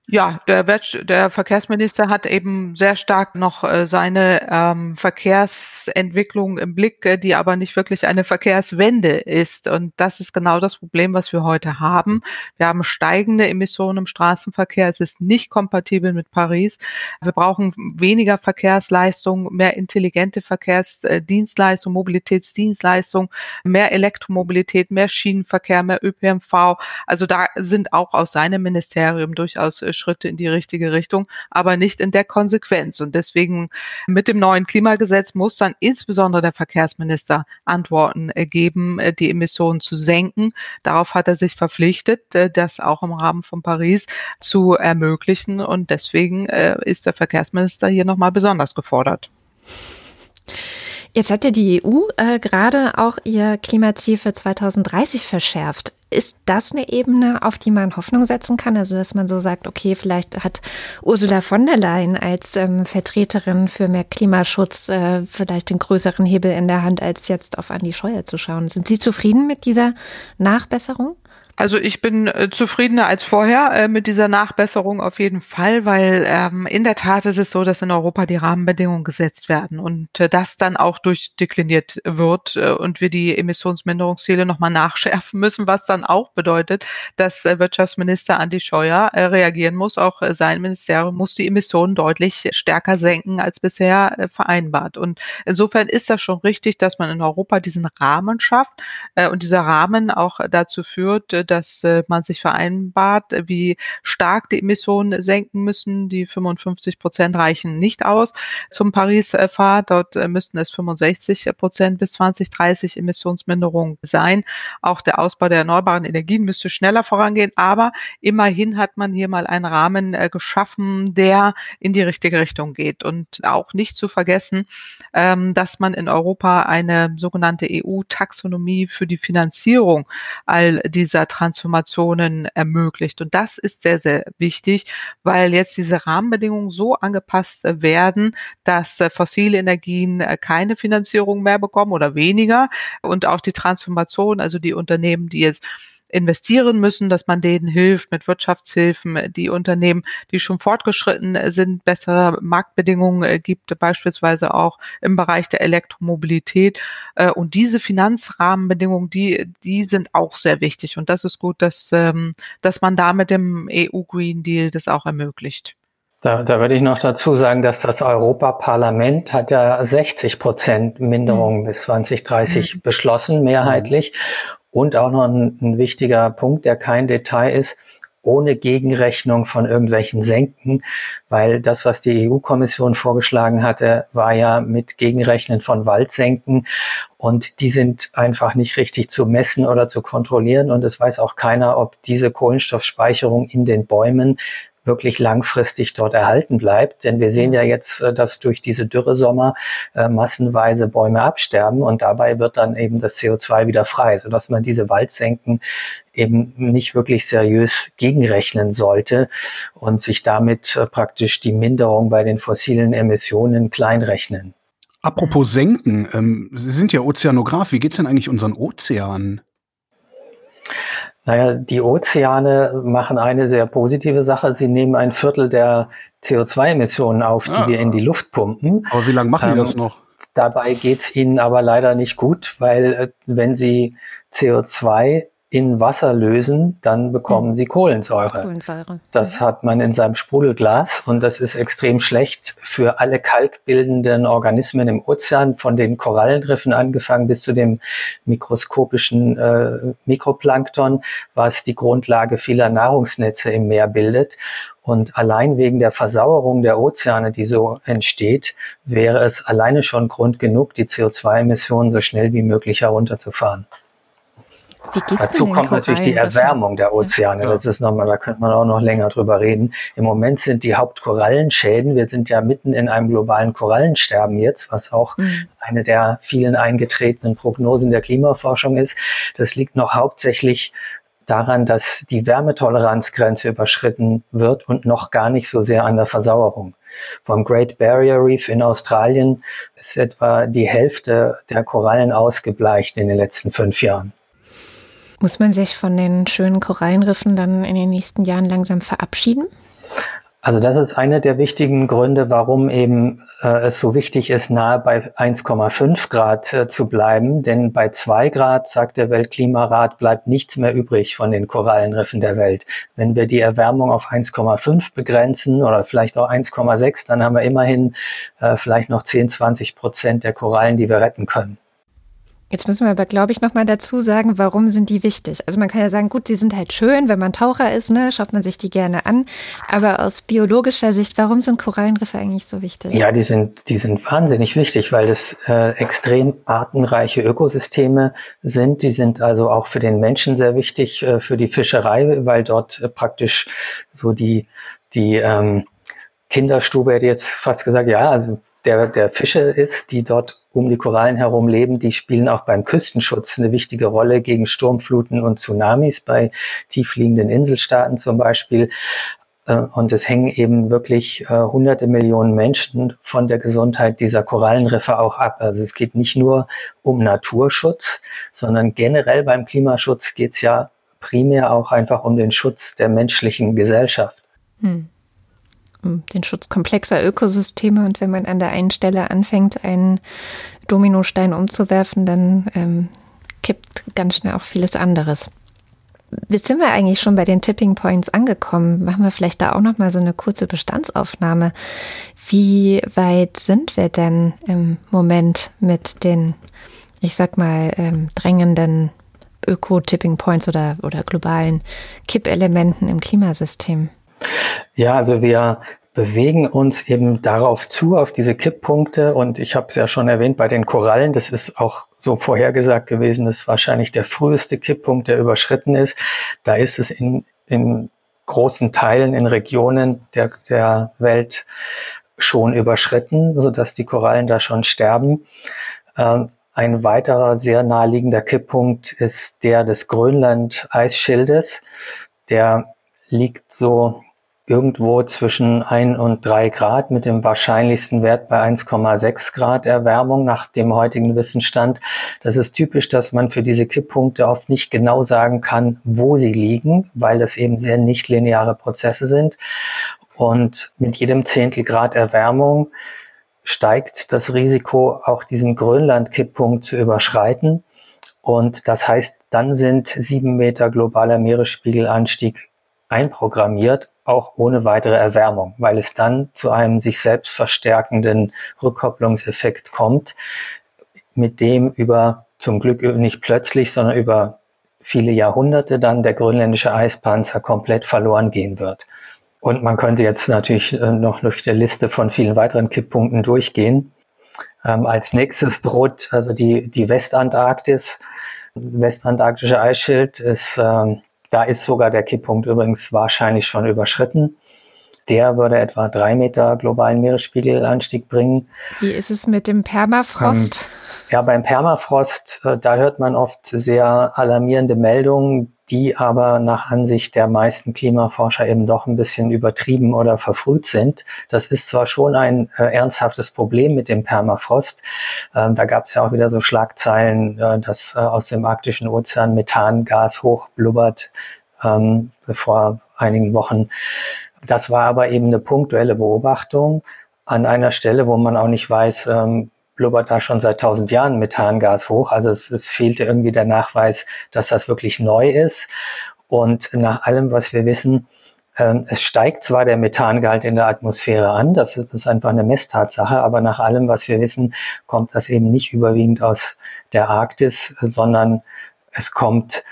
Ja, der, der Verkehrsminister hat eben sehr stark noch äh, seine ähm, Verkehrsentwicklung im Blick, äh, die aber nicht wirklich eine Verkehrswende ist. Und das ist genau das Problem, was wir heute haben. Wir haben steigende Emissionen im Straßenverkehr. Es ist nicht kompatibel mit Paris. Wir brauchen weniger Verkehrsleistung, mehr intelligente Verkehrsdienstleistung, Mobilitätsdienstleistung, mehr Elektromobilität, mehr Schienenverkehr, mehr ÖPNV. Also da sind auch aus seinem Ministerium durchaus äh, Schritte in die richtige Richtung, aber nicht in der Konsequenz. Und deswegen mit dem neuen Klimagesetz muss dann insbesondere der Verkehrsminister Antworten geben, äh, die Emissionen zu senken. Darauf hat er sich verpflichtet, äh, das auch im Rahmen von Paris zu ermöglichen. Und deswegen äh, ist der Verkehrsminister hier nochmal besonders gefordert. Jetzt hat ja die EU äh, gerade auch ihr Klimaziel für 2030 verschärft. Ist das eine Ebene, auf die man Hoffnung setzen kann? Also, dass man so sagt, okay, vielleicht hat Ursula von der Leyen als ähm, Vertreterin für mehr Klimaschutz äh, vielleicht den größeren Hebel in der Hand, als jetzt auf Andi Scheuer zu schauen. Sind Sie zufrieden mit dieser Nachbesserung? Also ich bin äh, zufriedener als vorher äh, mit dieser Nachbesserung auf jeden Fall, weil ähm, in der Tat ist es so, dass in Europa die Rahmenbedingungen gesetzt werden und äh, das dann auch durchdekliniert wird äh, und wir die Emissionsminderungsziele nochmal nachschärfen müssen, was dann auch bedeutet, dass äh, Wirtschaftsminister Andi Scheuer äh, reagieren muss. Auch sein Ministerium muss die Emissionen deutlich stärker senken als bisher vereinbart. Und insofern ist das schon richtig, dass man in Europa diesen Rahmen schafft und dieser Rahmen auch dazu führt, dass äh, man sich vereinbart, wie stark die Emissionen senken müssen. Die 55 Prozent reichen nicht aus zum Paris-Pfad. Dort äh, müssten es 65 Prozent bis 2030 Emissionsminderung sein. Auch der Ausbau der erneuerbaren Energien müsste schneller vorangehen. Aber immerhin hat man hier mal einen Rahmen äh, geschaffen, der in die richtige Richtung geht. Und auch nicht zu vergessen, ähm, dass man in Europa eine sogenannte EU-Taxonomie für die Finanzierung all dieser Transformationen ermöglicht. Und das ist sehr, sehr wichtig, weil jetzt diese Rahmenbedingungen so angepasst werden, dass äh, fossile Energien äh, keine Finanzierung mehr bekommen oder weniger und auch die Transformation, also die Unternehmen, die jetzt investieren müssen, dass man denen hilft mit Wirtschaftshilfen, die Unternehmen, die schon fortgeschritten sind, bessere Marktbedingungen äh, gibt, beispielsweise auch im Bereich der Elektromobilität. Äh, und diese Finanzrahmenbedingungen, die, die sind auch sehr wichtig. Und das ist gut, dass, ähm, dass man da mit dem EU Green Deal das auch ermöglicht. Da, da würde ich noch dazu sagen, dass das Europaparlament hat ja 60 Prozent Minderung mhm. bis 2030 mhm. beschlossen, mehrheitlich. Und auch noch ein, ein wichtiger Punkt, der kein Detail ist, ohne Gegenrechnung von irgendwelchen Senken, weil das, was die EU-Kommission vorgeschlagen hatte, war ja mit Gegenrechnen von Waldsenken. Und die sind einfach nicht richtig zu messen oder zu kontrollieren. Und es weiß auch keiner, ob diese Kohlenstoffspeicherung in den Bäumen wirklich langfristig dort erhalten bleibt. Denn wir sehen ja jetzt, äh, dass durch diese Dürresommer äh, massenweise Bäume absterben und dabei wird dann eben das CO2 wieder frei, sodass man diese Waldsenken eben nicht wirklich seriös gegenrechnen sollte und sich damit äh, praktisch die Minderung bei den fossilen Emissionen kleinrechnen. Apropos Senken, ähm, Sie sind ja Ozeanograf. Wie geht's denn eigentlich unseren Ozeanen? Naja, die Ozeane machen eine sehr positive Sache. Sie nehmen ein Viertel der CO2-Emissionen auf, die ah. wir in die Luft pumpen. Aber wie lange machen ähm, die das noch? Dabei geht's ihnen aber leider nicht gut, weil äh, wenn sie CO2 in Wasser lösen, dann bekommen hm. sie Kohlensäure. Kohlensäure. Das hat man in seinem Sprudelglas und das ist extrem schlecht für alle kalkbildenden Organismen im Ozean, von den Korallenriffen angefangen bis zu dem mikroskopischen äh, Mikroplankton, was die Grundlage vieler Nahrungsnetze im Meer bildet. Und allein wegen der Versauerung der Ozeane, die so entsteht, wäre es alleine schon Grund genug, die CO2-Emissionen so schnell wie möglich herunterzufahren. Wie geht's Dazu denn kommt natürlich die Erwärmung der Ozeane. Ja. Das ist nochmal, da könnte man auch noch länger drüber reden. Im Moment sind die Hauptkorallenschäden, wir sind ja mitten in einem globalen Korallensterben jetzt, was auch mhm. eine der vielen eingetretenen Prognosen der Klimaforschung ist. Das liegt noch hauptsächlich daran, dass die Wärmetoleranzgrenze überschritten wird und noch gar nicht so sehr an der Versauerung. Vom Great Barrier Reef in Australien ist etwa die Hälfte der Korallen ausgebleicht in den letzten fünf Jahren. Muss man sich von den schönen Korallenriffen dann in den nächsten Jahren langsam verabschieden? Also das ist einer der wichtigen Gründe, warum eben äh, es so wichtig ist, nahe bei 1,5 Grad äh, zu bleiben. Denn bei 2 Grad, sagt der Weltklimarat, bleibt nichts mehr übrig von den Korallenriffen der Welt. Wenn wir die Erwärmung auf 1,5 begrenzen oder vielleicht auch 1,6, dann haben wir immerhin äh, vielleicht noch 10, 20 Prozent der Korallen, die wir retten können. Jetzt müssen wir aber, glaube ich, nochmal dazu sagen, warum sind die wichtig? Also man kann ja sagen, gut, sie sind halt schön, wenn man Taucher ist, ne, schaut man sich die gerne an. Aber aus biologischer Sicht, warum sind Korallenriffe eigentlich so wichtig? Ja, die sind, die sind wahnsinnig wichtig, weil das äh, extrem artenreiche Ökosysteme sind. Die sind also auch für den Menschen sehr wichtig, äh, für die Fischerei, weil dort äh, praktisch so die, die ähm, Kinderstube hätte jetzt fast gesagt, ja, also der, der Fische ist, die dort um die Korallen herum leben, die spielen auch beim Küstenschutz eine wichtige Rolle gegen Sturmfluten und Tsunamis bei tiefliegenden Inselstaaten zum Beispiel. Äh, und es hängen eben wirklich äh, hunderte Millionen Menschen von der Gesundheit dieser Korallenriffe auch ab. Also es geht nicht nur um Naturschutz, sondern generell beim Klimaschutz geht es ja primär auch einfach um den Schutz der menschlichen Gesellschaft. Hm den Schutz komplexer Ökosysteme. Und wenn man an der einen Stelle anfängt, einen Dominostein umzuwerfen, dann ähm, kippt ganz schnell auch vieles anderes. Jetzt sind wir eigentlich schon bei den Tipping Points angekommen. Machen wir vielleicht da auch noch mal so eine kurze Bestandsaufnahme. Wie weit sind wir denn im Moment mit den, ich sag mal, ähm, drängenden Öko-Tipping Points oder, oder globalen Kippelementen im Klimasystem? Ja, also wir bewegen uns eben darauf zu, auf diese Kipppunkte. Und ich habe es ja schon erwähnt, bei den Korallen, das ist auch so vorhergesagt gewesen, das ist wahrscheinlich der früheste Kipppunkt, der überschritten ist. Da ist es in, in großen Teilen, in Regionen der, der Welt schon überschritten, sodass die Korallen da schon sterben. Ähm, ein weiterer sehr naheliegender Kipppunkt ist der des Grönland-Eisschildes. Der liegt so irgendwo zwischen 1 und 3 Grad mit dem wahrscheinlichsten Wert bei 1,6 Grad Erwärmung nach dem heutigen Wissensstand. Das ist typisch, dass man für diese Kipppunkte oft nicht genau sagen kann, wo sie liegen, weil das eben sehr nicht lineare Prozesse sind. Und mit jedem Zehntel Grad Erwärmung steigt das Risiko, auch diesen Grönland-Kipppunkt zu überschreiten. Und das heißt, dann sind sieben Meter globaler Meeresspiegelanstieg einprogrammiert, auch ohne weitere Erwärmung, weil es dann zu einem sich selbst verstärkenden Rückkopplungseffekt kommt, mit dem über zum Glück nicht plötzlich, sondern über viele Jahrhunderte dann der grönländische Eispanzer komplett verloren gehen wird. Und man könnte jetzt natürlich äh, noch durch die Liste von vielen weiteren Kipppunkten durchgehen. Ähm, als nächstes droht also die, die Westantarktis. Westantarktische Eisschild ist ähm, da ist sogar der Kipppunkt übrigens wahrscheinlich schon überschritten. Der würde etwa drei Meter globalen Meeresspiegelanstieg bringen. Wie ist es mit dem Permafrost? Ähm, ja, beim Permafrost, äh, da hört man oft sehr alarmierende Meldungen, die aber nach Ansicht der meisten Klimaforscher eben doch ein bisschen übertrieben oder verfrüht sind. Das ist zwar schon ein äh, ernsthaftes Problem mit dem Permafrost. Ähm, da gab es ja auch wieder so Schlagzeilen, äh, dass äh, aus dem arktischen Ozean Methangas hochblubbert ähm, vor einigen Wochen. Das war aber eben eine punktuelle Beobachtung an einer Stelle, wo man auch nicht weiß, ähm, blubbert da schon seit tausend Jahren Methangas hoch. Also es, es fehlte irgendwie der Nachweis, dass das wirklich neu ist. Und nach allem, was wir wissen, ähm, es steigt zwar der Methangehalt in der Atmosphäre an, das ist, das ist einfach eine Messtatsache, aber nach allem, was wir wissen, kommt das eben nicht überwiegend aus der Arktis, sondern es kommt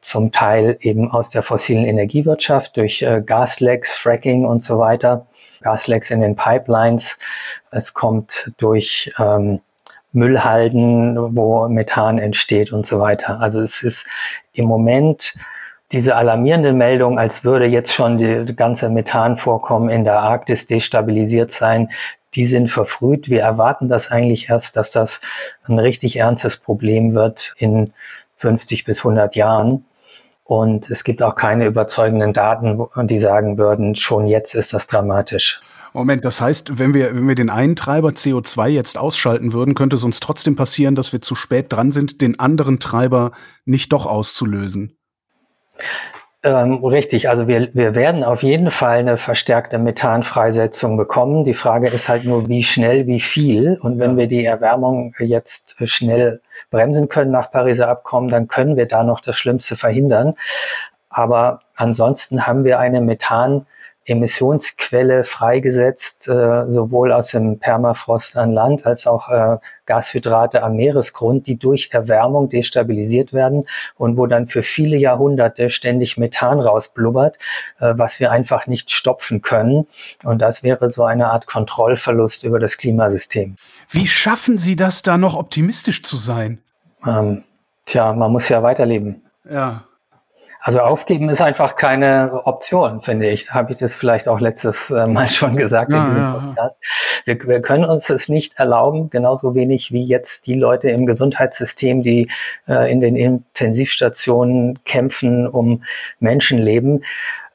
zum Teil eben aus der fossilen Energiewirtschaft durch äh, Gaslecks, Fracking und so weiter. Gaslecks in den Pipelines. Es kommt durch ähm, Müllhalden, wo Methan entsteht und so weiter. Also es ist im Moment diese alarmierende Meldung, als würde jetzt schon die ganze Methanvorkommen in der Arktis destabilisiert sein, die sind verfrüht. Wir erwarten das eigentlich erst, dass das ein richtig ernstes Problem wird in 50 bis 100 Jahren. Und es gibt auch keine überzeugenden Daten, die sagen würden, schon jetzt ist das dramatisch. Moment, das heißt, wenn wir, wenn wir den einen Treiber CO2 jetzt ausschalten würden, könnte es uns trotzdem passieren, dass wir zu spät dran sind, den anderen Treiber nicht doch auszulösen. Ähm, richtig, also wir, wir werden auf jeden Fall eine verstärkte Methanfreisetzung bekommen. Die Frage ist halt nur, wie schnell, wie viel. Und wenn wir die Erwärmung jetzt schnell bremsen können nach Pariser Abkommen, dann können wir da noch das Schlimmste verhindern. Aber ansonsten haben wir eine Methan Emissionsquelle freigesetzt, äh, sowohl aus dem Permafrost an Land als auch äh, Gashydrate am Meeresgrund, die durch Erwärmung destabilisiert werden und wo dann für viele Jahrhunderte ständig Methan rausblubbert, äh, was wir einfach nicht stopfen können. Und das wäre so eine Art Kontrollverlust über das Klimasystem. Wie schaffen Sie das, da noch optimistisch zu sein? Ähm, tja, man muss ja weiterleben. Ja. Also aufgeben ist einfach keine Option, finde ich. Habe ich das vielleicht auch letztes äh, Mal schon gesagt ja, in diesem Podcast. Wir, wir, können uns das nicht erlauben, genauso wenig wie jetzt die Leute im Gesundheitssystem, die äh, in den Intensivstationen kämpfen um Menschenleben.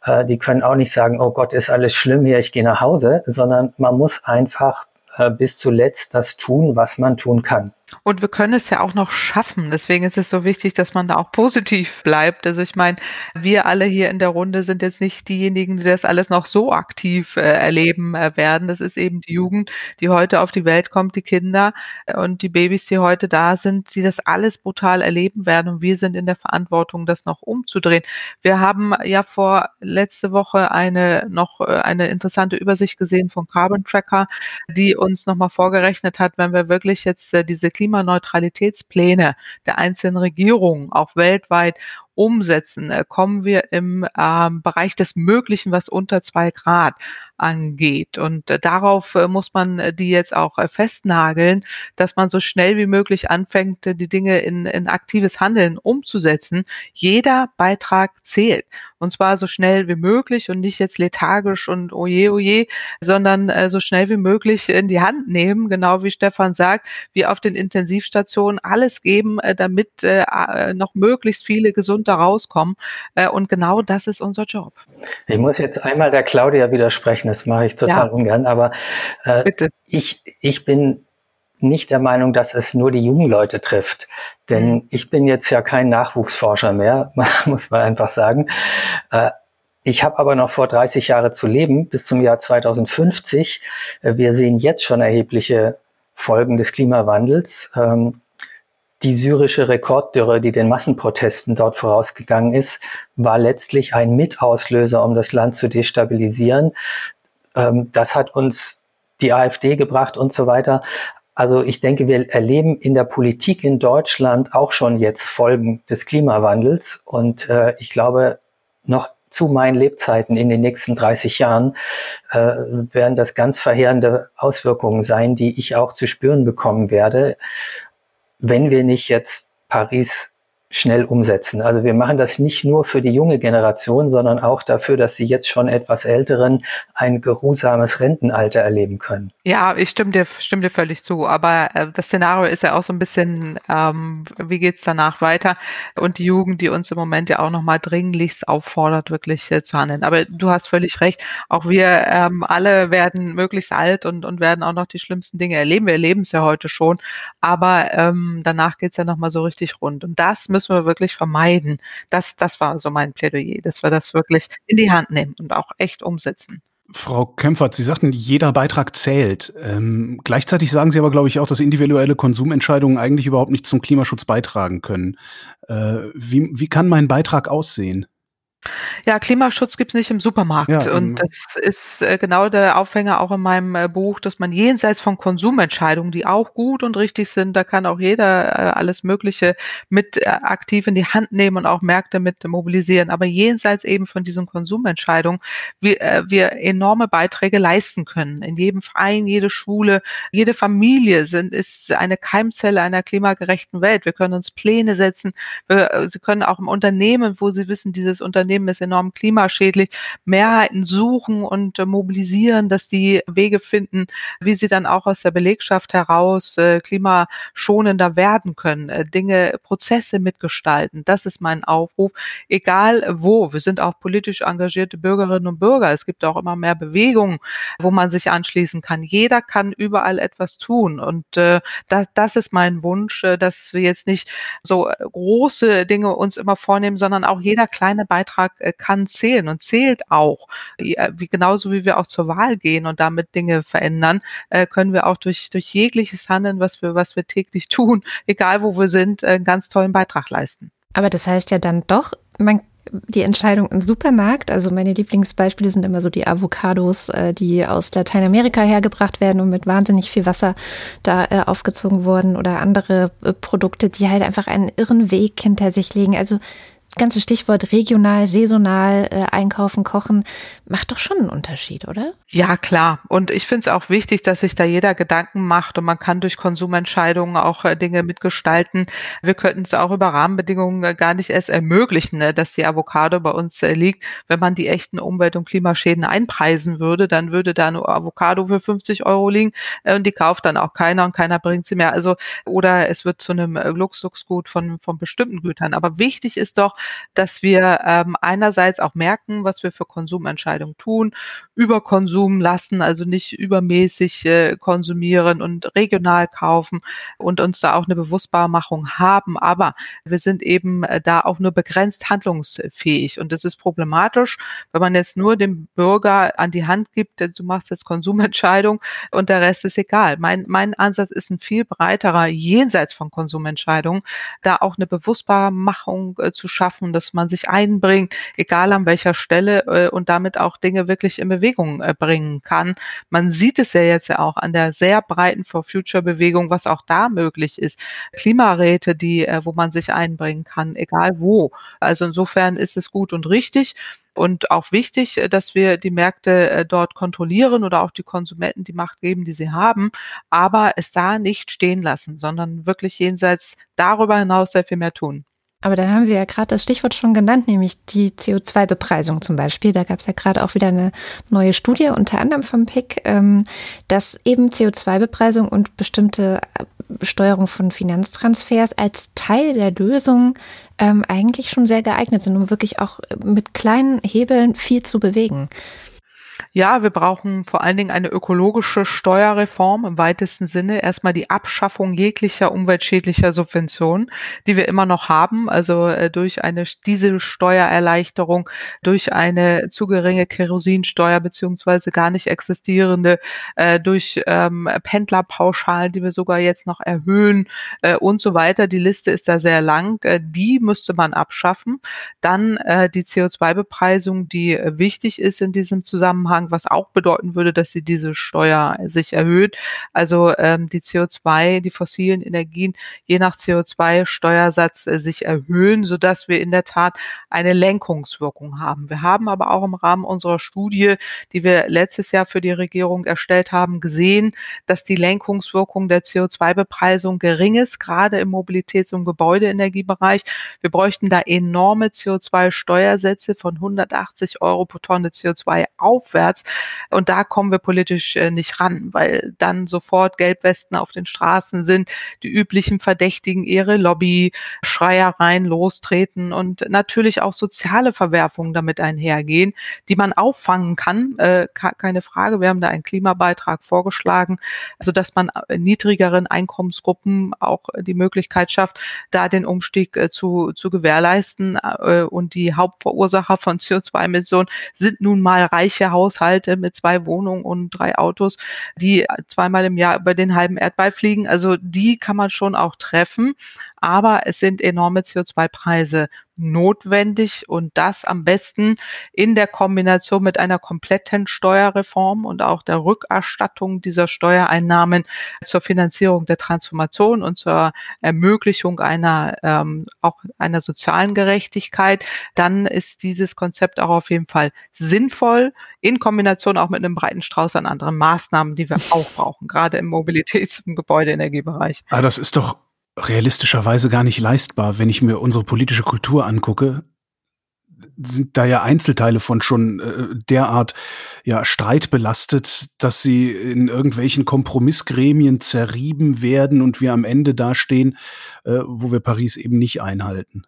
Äh, die können auch nicht sagen, oh Gott, ist alles schlimm hier, ich gehe nach Hause, sondern man muss einfach äh, bis zuletzt das tun, was man tun kann. Und wir können es ja auch noch schaffen. Deswegen ist es so wichtig, dass man da auch positiv bleibt. Also ich meine, wir alle hier in der Runde sind jetzt nicht diejenigen, die das alles noch so aktiv äh, erleben äh, werden. Das ist eben die Jugend, die heute auf die Welt kommt, die Kinder äh, und die Babys, die heute da sind, die das alles brutal erleben werden. Und wir sind in der Verantwortung, das noch umzudrehen. Wir haben ja vor letzte Woche eine noch äh, eine interessante Übersicht gesehen von Carbon Tracker, die uns nochmal vorgerechnet hat, wenn wir wirklich jetzt äh, diese Klimaneutralitätspläne der einzelnen Regierungen auch weltweit umsetzen, kommen wir im ähm, Bereich des Möglichen, was unter zwei Grad angeht. Und äh, darauf äh, muss man äh, die jetzt auch äh, festnageln, dass man so schnell wie möglich anfängt, äh, die Dinge in, in aktives Handeln umzusetzen. Jeder Beitrag zählt. Und zwar so schnell wie möglich und nicht jetzt lethargisch und oje, oje, sondern äh, so schnell wie möglich in die Hand nehmen, genau wie Stefan sagt, wie auf den Intensivstationen alles geben, damit noch möglichst viele gesund da rauskommen. Äh, und genau das ist unser Job. Ich muss jetzt einmal der Claudia widersprechen, das mache ich total ja. ungern, aber äh, Bitte. Ich, ich bin nicht der Meinung, dass es nur die jungen Leute trifft. Denn mhm. ich bin jetzt ja kein Nachwuchsforscher mehr, muss man einfach sagen. Äh, ich habe aber noch vor 30 Jahre zu leben, bis zum Jahr 2050. Äh, wir sehen jetzt schon erhebliche Folgen des Klimawandels. Ähm, die syrische Rekorddürre, die den Massenprotesten dort vorausgegangen ist, war letztlich ein Mitauslöser, um das Land zu destabilisieren. Ähm, das hat uns die AfD gebracht und so weiter. Also ich denke, wir erleben in der Politik in Deutschland auch schon jetzt Folgen des Klimawandels. Und äh, ich glaube, noch zu meinen Lebzeiten in den nächsten 30 Jahren äh, werden das ganz verheerende Auswirkungen sein, die ich auch zu spüren bekommen werde wenn wir nicht jetzt Paris schnell umsetzen. Also wir machen das nicht nur für die junge Generation, sondern auch dafür, dass sie jetzt schon etwas Älteren ein geruhsames Rentenalter erleben können. Ja, ich stimme dir, stimme dir völlig zu. Aber äh, das Szenario ist ja auch so ein bisschen, ähm, wie geht's danach weiter? Und die Jugend, die uns im Moment ja auch nochmal dringlichst auffordert, wirklich äh, zu handeln. Aber du hast völlig recht. Auch wir ähm, alle werden möglichst alt und, und werden auch noch die schlimmsten Dinge erleben. Wir erleben es ja heute schon. Aber ähm, danach geht's ja nochmal so richtig rund. Und das müssen müssen wir wirklich vermeiden. Das, das war so mein Plädoyer, dass wir das wirklich in die Hand nehmen und auch echt umsetzen. Frau Kempfert, Sie sagten, jeder Beitrag zählt. Ähm, gleichzeitig sagen Sie aber, glaube ich, auch, dass individuelle Konsumentscheidungen eigentlich überhaupt nicht zum Klimaschutz beitragen können. Äh, wie, wie kann mein Beitrag aussehen? Ja, Klimaschutz gibt's nicht im Supermarkt. Ja, und das ist äh, genau der Aufhänger auch in meinem äh, Buch, dass man jenseits von Konsumentscheidungen, die auch gut und richtig sind, da kann auch jeder äh, alles Mögliche mit äh, aktiv in die Hand nehmen und auch Märkte mit mobilisieren. Aber jenseits eben von diesen Konsumentscheidungen, wir, äh, wir enorme Beiträge leisten können. In jedem Verein, jede Schule, jede Familie sind, ist eine Keimzelle einer klimagerechten Welt. Wir können uns Pläne setzen. Wir, äh, Sie können auch im Unternehmen, wo Sie wissen, dieses Unternehmen Unternehmen ist enorm klimaschädlich, Mehrheiten suchen und äh, mobilisieren, dass die Wege finden, wie sie dann auch aus der Belegschaft heraus äh, klimaschonender werden können, äh, Dinge, Prozesse mitgestalten. Das ist mein Aufruf, egal wo. Wir sind auch politisch engagierte Bürgerinnen und Bürger. Es gibt auch immer mehr Bewegungen, wo man sich anschließen kann. Jeder kann überall etwas tun. Und das, das ist mein Wunsch, dass wir jetzt nicht so große Dinge uns immer vornehmen, sondern auch jeder kleine Beitrag Beitrag äh, kann zählen und zählt auch. Äh, wie, genauso wie wir auch zur Wahl gehen und damit Dinge verändern, äh, können wir auch durch, durch jegliches Handeln, was wir, was wir täglich tun, egal wo wir sind, einen ganz tollen Beitrag leisten. Aber das heißt ja dann doch, man die Entscheidung im Supermarkt. Also meine Lieblingsbeispiele sind immer so die Avocados, die aus Lateinamerika hergebracht werden und mit wahnsinnig viel Wasser da aufgezogen wurden oder andere Produkte, die halt einfach einen irren Weg hinter sich legen. Also ganze Stichwort regional, saisonal äh, einkaufen, kochen, macht doch schon einen Unterschied, oder? Ja, klar. Und ich finde es auch wichtig, dass sich da jeder Gedanken macht und man kann durch Konsumentscheidungen auch äh, Dinge mitgestalten. Wir könnten es auch über Rahmenbedingungen äh, gar nicht erst ermöglichen, ne, dass die Avocado bei uns äh, liegt. Wenn man die echten Umwelt- und Klimaschäden einpreisen würde, dann würde da eine Avocado für 50 Euro liegen äh, und die kauft dann auch keiner und keiner bringt sie mehr. Also, oder es wird zu einem äh, Luxusgut von, von bestimmten Gütern. Aber wichtig ist doch, dass wir ähm, einerseits auch merken, was wir für Konsumentscheidungen tun, über Konsum lassen, also nicht übermäßig äh, konsumieren und regional kaufen und uns da auch eine Bewusstbarmachung haben. Aber wir sind eben äh, da auch nur begrenzt handlungsfähig. Und das ist problematisch, wenn man jetzt nur dem Bürger an die Hand gibt, denn du machst jetzt Konsumentscheidung und der Rest ist egal. Mein, mein Ansatz ist ein viel breiterer, jenseits von Konsumentscheidungen, da auch eine Bewusstbarmachung äh, zu schaffen schaffen, dass man sich einbringt, egal an welcher Stelle äh, und damit auch Dinge wirklich in Bewegung äh, bringen kann. Man sieht es ja jetzt ja auch an der sehr breiten For Future Bewegung, was auch da möglich ist. Klimaräte, die, äh, wo man sich einbringen kann, egal wo. Also insofern ist es gut und richtig und auch wichtig, äh, dass wir die Märkte äh, dort kontrollieren oder auch die Konsumenten die Macht geben, die sie haben, aber es da nicht stehen lassen, sondern wirklich jenseits darüber hinaus sehr viel mehr tun. Aber da haben Sie ja gerade das Stichwort schon genannt, nämlich die CO2-Bepreisung zum Beispiel. Da gab es ja gerade auch wieder eine neue Studie, unter anderem vom PIC, ähm, dass eben CO2-Bepreisung und bestimmte Besteuerung von Finanztransfers als Teil der Lösung ähm, eigentlich schon sehr geeignet sind, um wirklich auch mit kleinen Hebeln viel zu bewegen. Ja, wir brauchen vor allen Dingen eine ökologische Steuerreform im weitesten Sinne. Erstmal die Abschaffung jeglicher umweltschädlicher Subventionen, die wir immer noch haben. Also äh, durch eine Dieselsteuererleichterung, durch eine zu geringe Kerosinsteuer beziehungsweise gar nicht existierende, äh, durch ähm, Pendlerpauschalen, die wir sogar jetzt noch erhöhen äh, und so weiter. Die Liste ist da sehr lang. Äh, die müsste man abschaffen. Dann äh, die CO2-Bepreisung, die äh, wichtig ist in diesem Zusammenhang Zusammenhang, was auch bedeuten würde, dass sie diese Steuer sich erhöht. Also ähm, die CO2, die fossilen Energien je nach CO2-Steuersatz äh, sich erhöhen, sodass wir in der Tat eine Lenkungswirkung haben. Wir haben aber auch im Rahmen unserer Studie, die wir letztes Jahr für die Regierung erstellt haben, gesehen, dass die Lenkungswirkung der CO2-Bepreisung gering ist, gerade im Mobilitäts- und Gebäudeenergiebereich. Wir bräuchten da enorme CO2-Steuersätze von 180 Euro pro Tonne CO2 aufwärts aufwärts. Und da kommen wir politisch äh, nicht ran, weil dann sofort Gelbwesten auf den Straßen sind, die üblichen Verdächtigen ihre Lobby-Schreiereien lostreten und natürlich auch soziale Verwerfungen damit einhergehen, die man auffangen kann. Äh, keine Frage. Wir haben da einen Klimabeitrag vorgeschlagen, so dass man äh, niedrigeren Einkommensgruppen auch die Möglichkeit schafft, da den Umstieg äh, zu, zu gewährleisten. Äh, und die Hauptverursacher von CO2-Emissionen sind nun mal reiche Haus Haushalte mit zwei Wohnungen und drei Autos, die zweimal im Jahr über den halben Erdball fliegen. Also die kann man schon auch treffen, aber es sind enorme CO2-Preise notwendig und das am besten in der Kombination mit einer kompletten Steuerreform und auch der Rückerstattung dieser Steuereinnahmen zur Finanzierung der Transformation und zur Ermöglichung einer ähm, auch einer sozialen Gerechtigkeit, dann ist dieses Konzept auch auf jeden Fall sinnvoll in Kombination auch mit einem breiten Strauß an anderen Maßnahmen, die wir auch brauchen, gerade im Mobilitäts- und Gebäudeenergiebereich. Ah, das ist doch realistischerweise gar nicht leistbar, wenn ich mir unsere politische Kultur angucke sind da ja Einzelteile von schon äh, derart ja streitbelastet, dass sie in irgendwelchen Kompromissgremien zerrieben werden und wir am Ende dastehen, äh, wo wir Paris eben nicht einhalten.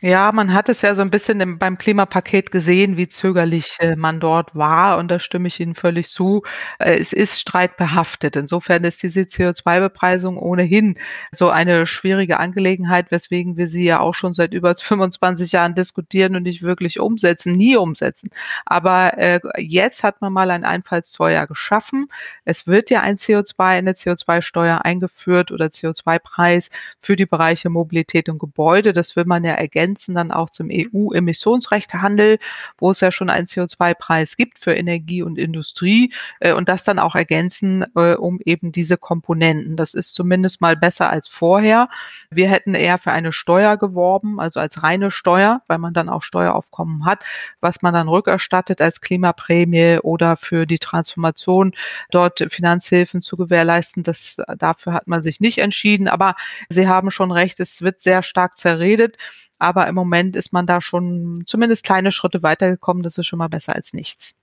Ja, man hat es ja so ein bisschen im, beim Klimapaket gesehen, wie zögerlich äh, man dort war. Und da stimme ich Ihnen völlig zu. Äh, es ist streitbehaftet. Insofern ist diese CO2-Bepreisung ohnehin so eine schwierige Angelegenheit, weswegen wir sie ja auch schon seit über 25 Jahren diskutieren und nicht wirklich umsetzen, nie umsetzen. Aber äh, jetzt hat man mal ein Einfallstor geschaffen. Es wird ja ein CO2, eine CO2-Steuer eingeführt oder CO2-Preis für die Bereiche Mobilität und Gebäude. Das will man ja ergänzen ergänzen dann auch zum EU-Emissionsrechtehandel, wo es ja schon einen CO2-Preis gibt für Energie und Industrie äh, und das dann auch ergänzen äh, um eben diese Komponenten. Das ist zumindest mal besser als vorher. Wir hätten eher für eine Steuer geworben, also als reine Steuer, weil man dann auch Steueraufkommen hat, was man dann rückerstattet als Klimaprämie oder für die Transformation dort Finanzhilfen zu gewährleisten. Das, dafür hat man sich nicht entschieden, aber Sie haben schon recht, es wird sehr stark zerredet. Aber im Moment ist man da schon zumindest kleine Schritte weitergekommen. Das ist schon mal besser als nichts.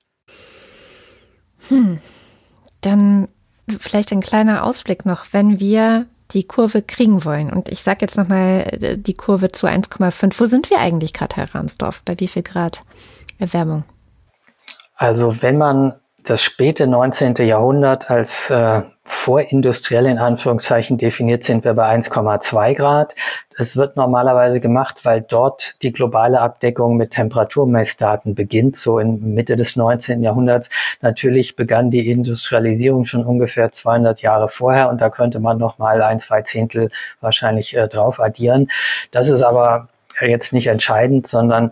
Hm. Dann vielleicht ein kleiner Ausblick noch, wenn wir die Kurve kriegen wollen. Und ich sage jetzt nochmal äh, die Kurve zu 1,5. Wo sind wir eigentlich gerade, Herr Rahmsdorf? Bei wie viel Grad Erwärmung? Also wenn man das späte 19. Jahrhundert als äh, vorindustriell in Anführungszeichen definiert, sind wir bei 1,2 Grad. Das wird normalerweise gemacht, weil dort die globale Abdeckung mit Temperaturmessdaten beginnt, so in Mitte des 19. Jahrhunderts. Natürlich begann die Industrialisierung schon ungefähr 200 Jahre vorher und da könnte man noch mal ein, zwei Zehntel wahrscheinlich äh, drauf addieren. Das ist aber jetzt nicht entscheidend, sondern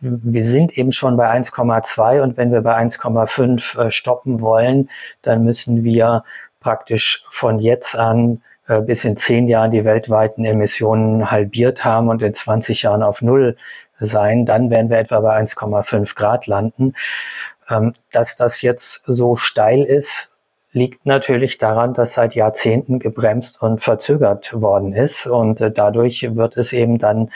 wir sind eben schon bei 1,2 und wenn wir bei 1,5 äh, stoppen wollen, dann müssen wir praktisch von jetzt an äh, bis in zehn Jahren die weltweiten Emissionen halbiert haben und in 20 Jahren auf Null sein. Dann werden wir etwa bei 1,5 Grad landen. Ähm, dass das jetzt so steil ist, liegt natürlich daran, dass seit Jahrzehnten gebremst und verzögert worden ist. Und äh, dadurch wird es eben dann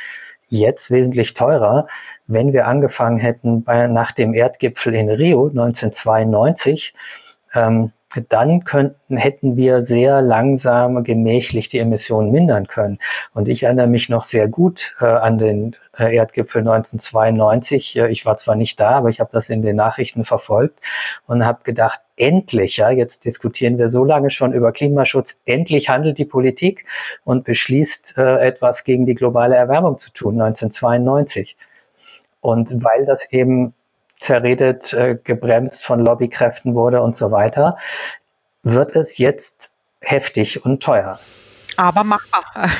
jetzt wesentlich teurer. Wenn wir angefangen hätten bei, nach dem Erdgipfel in Rio 1992, ähm, dann könnten, hätten wir sehr langsam gemächlich die Emissionen mindern können. Und ich erinnere mich noch sehr gut äh, an den äh, Erdgipfel 1992. Äh, ich war zwar nicht da, aber ich habe das in den Nachrichten verfolgt und habe gedacht, endlich, ja, jetzt diskutieren wir so lange schon über Klimaschutz, endlich handelt die Politik und beschließt äh, etwas gegen die globale Erwärmung zu tun, 1992. Und weil das eben zerredet, äh, gebremst von Lobbykräften wurde und so weiter, wird es jetzt heftig und teuer. Aber machbar.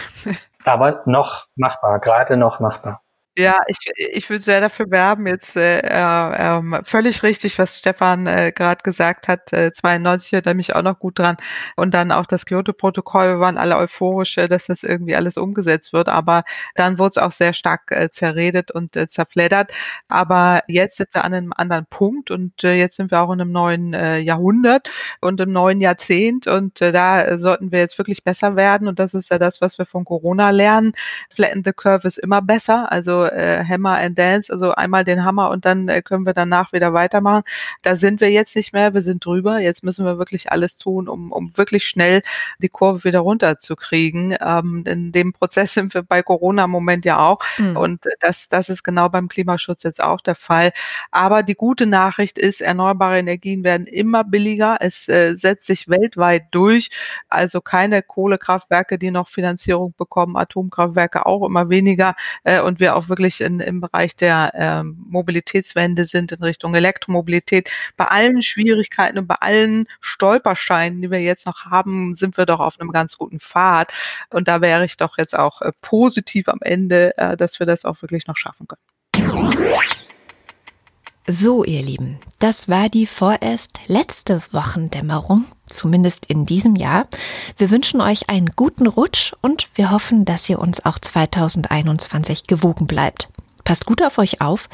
Aber noch machbar, gerade noch machbar. Ja, ich, ich würde sehr dafür werben, jetzt äh, äh, völlig richtig, was Stefan äh, gerade gesagt hat. Äh, 92 hört er mich auch noch gut dran. Und dann auch das Kyoto-Protokoll, wir waren alle euphorisch, äh, dass das irgendwie alles umgesetzt wird. Aber dann wurde es auch sehr stark äh, zerredet und äh, zerfleddert. Aber jetzt sind wir an einem anderen Punkt und äh, jetzt sind wir auch in einem neuen äh, Jahrhundert und im neuen Jahrzehnt. Und äh, da sollten wir jetzt wirklich besser werden. Und das ist ja das, was wir von Corona lernen. Flatten the Curve ist immer besser. Also äh, Hammer and Dance, also einmal den Hammer und dann äh, können wir danach wieder weitermachen. Da sind wir jetzt nicht mehr, wir sind drüber. Jetzt müssen wir wirklich alles tun, um, um wirklich schnell die Kurve wieder runterzukriegen. Ähm, in dem Prozess sind wir bei Corona im Moment ja auch. Mhm. Und das, das ist genau beim Klimaschutz jetzt auch der Fall. Aber die gute Nachricht ist, erneuerbare Energien werden immer billiger. Es äh, setzt sich weltweit durch. Also keine Kohlekraftwerke, die noch Finanzierung bekommen, Atomkraftwerke auch immer weniger äh, und wir auch wirklich wirklich in, im Bereich der ähm, Mobilitätswende sind in Richtung Elektromobilität. Bei allen Schwierigkeiten und bei allen Stolpersteinen, die wir jetzt noch haben, sind wir doch auf einem ganz guten Pfad. Und da wäre ich doch jetzt auch äh, positiv am Ende, äh, dass wir das auch wirklich noch schaffen können. So, ihr Lieben, das war die vorerst letzte Wochendämmerung, zumindest in diesem Jahr. Wir wünschen euch einen guten Rutsch und wir hoffen, dass ihr uns auch 2021 gewogen bleibt. Passt gut auf euch auf,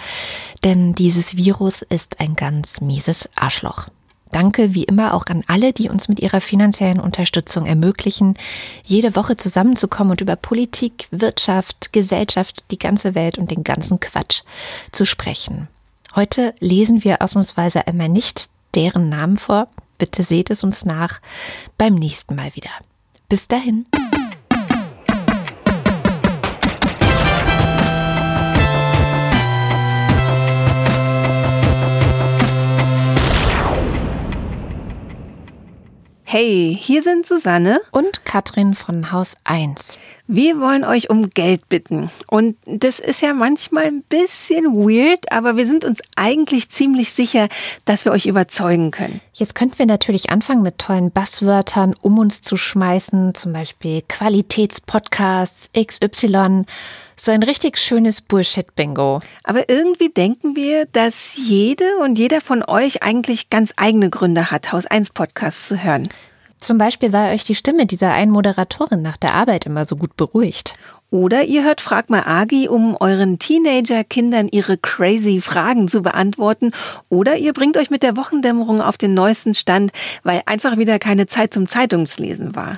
denn dieses Virus ist ein ganz mieses Arschloch. Danke wie immer auch an alle, die uns mit ihrer finanziellen Unterstützung ermöglichen, jede Woche zusammenzukommen und über Politik, Wirtschaft, Gesellschaft, die ganze Welt und den ganzen Quatsch zu sprechen. Heute lesen wir ausnahmsweise einmal nicht deren Namen vor. Bitte seht es uns nach beim nächsten Mal wieder. Bis dahin. Hey, hier sind Susanne und Katrin von Haus 1. Wir wollen euch um Geld bitten. Und das ist ja manchmal ein bisschen weird, aber wir sind uns eigentlich ziemlich sicher, dass wir euch überzeugen können. Jetzt könnten wir natürlich anfangen mit tollen Basswörtern um uns zu schmeißen, zum Beispiel Qualitätspodcasts, XY. So ein richtig schönes Bullshit-Bingo. Aber irgendwie denken wir, dass jede und jeder von euch eigentlich ganz eigene Gründe hat, Haus 1 Podcasts zu hören. Zum Beispiel war euch die Stimme dieser einen Moderatorin nach der Arbeit immer so gut beruhigt. Oder ihr hört Frag mal Agi, um euren Teenager-Kindern ihre crazy Fragen zu beantworten. Oder ihr bringt euch mit der Wochendämmerung auf den neuesten Stand, weil einfach wieder keine Zeit zum Zeitungslesen war.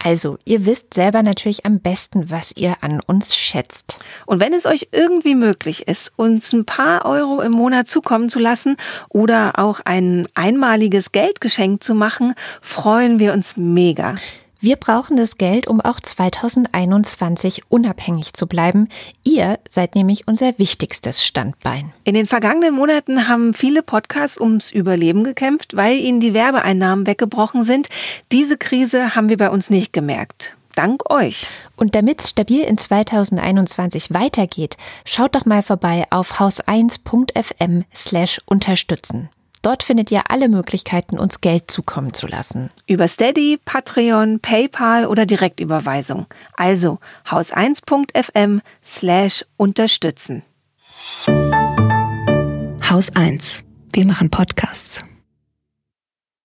Also, ihr wisst selber natürlich am besten, was ihr an uns schätzt. Und wenn es euch irgendwie möglich ist, uns ein paar Euro im Monat zukommen zu lassen oder auch ein einmaliges Geldgeschenk zu machen, freuen wir uns mega. Wir brauchen das Geld, um auch 2021 unabhängig zu bleiben. Ihr seid nämlich unser wichtigstes Standbein. In den vergangenen Monaten haben viele Podcasts ums Überleben gekämpft, weil ihnen die Werbeeinnahmen weggebrochen sind. Diese Krise haben wir bei uns nicht gemerkt. Dank euch. Und damit es stabil in 2021 weitergeht, schaut doch mal vorbei auf haus1.fm slash unterstützen. Dort findet ihr alle Möglichkeiten, uns Geld zukommen zu lassen. Über Steady, Patreon, PayPal oder Direktüberweisung. Also haus1.fm slash unterstützen. Haus 1. Wir machen Podcasts.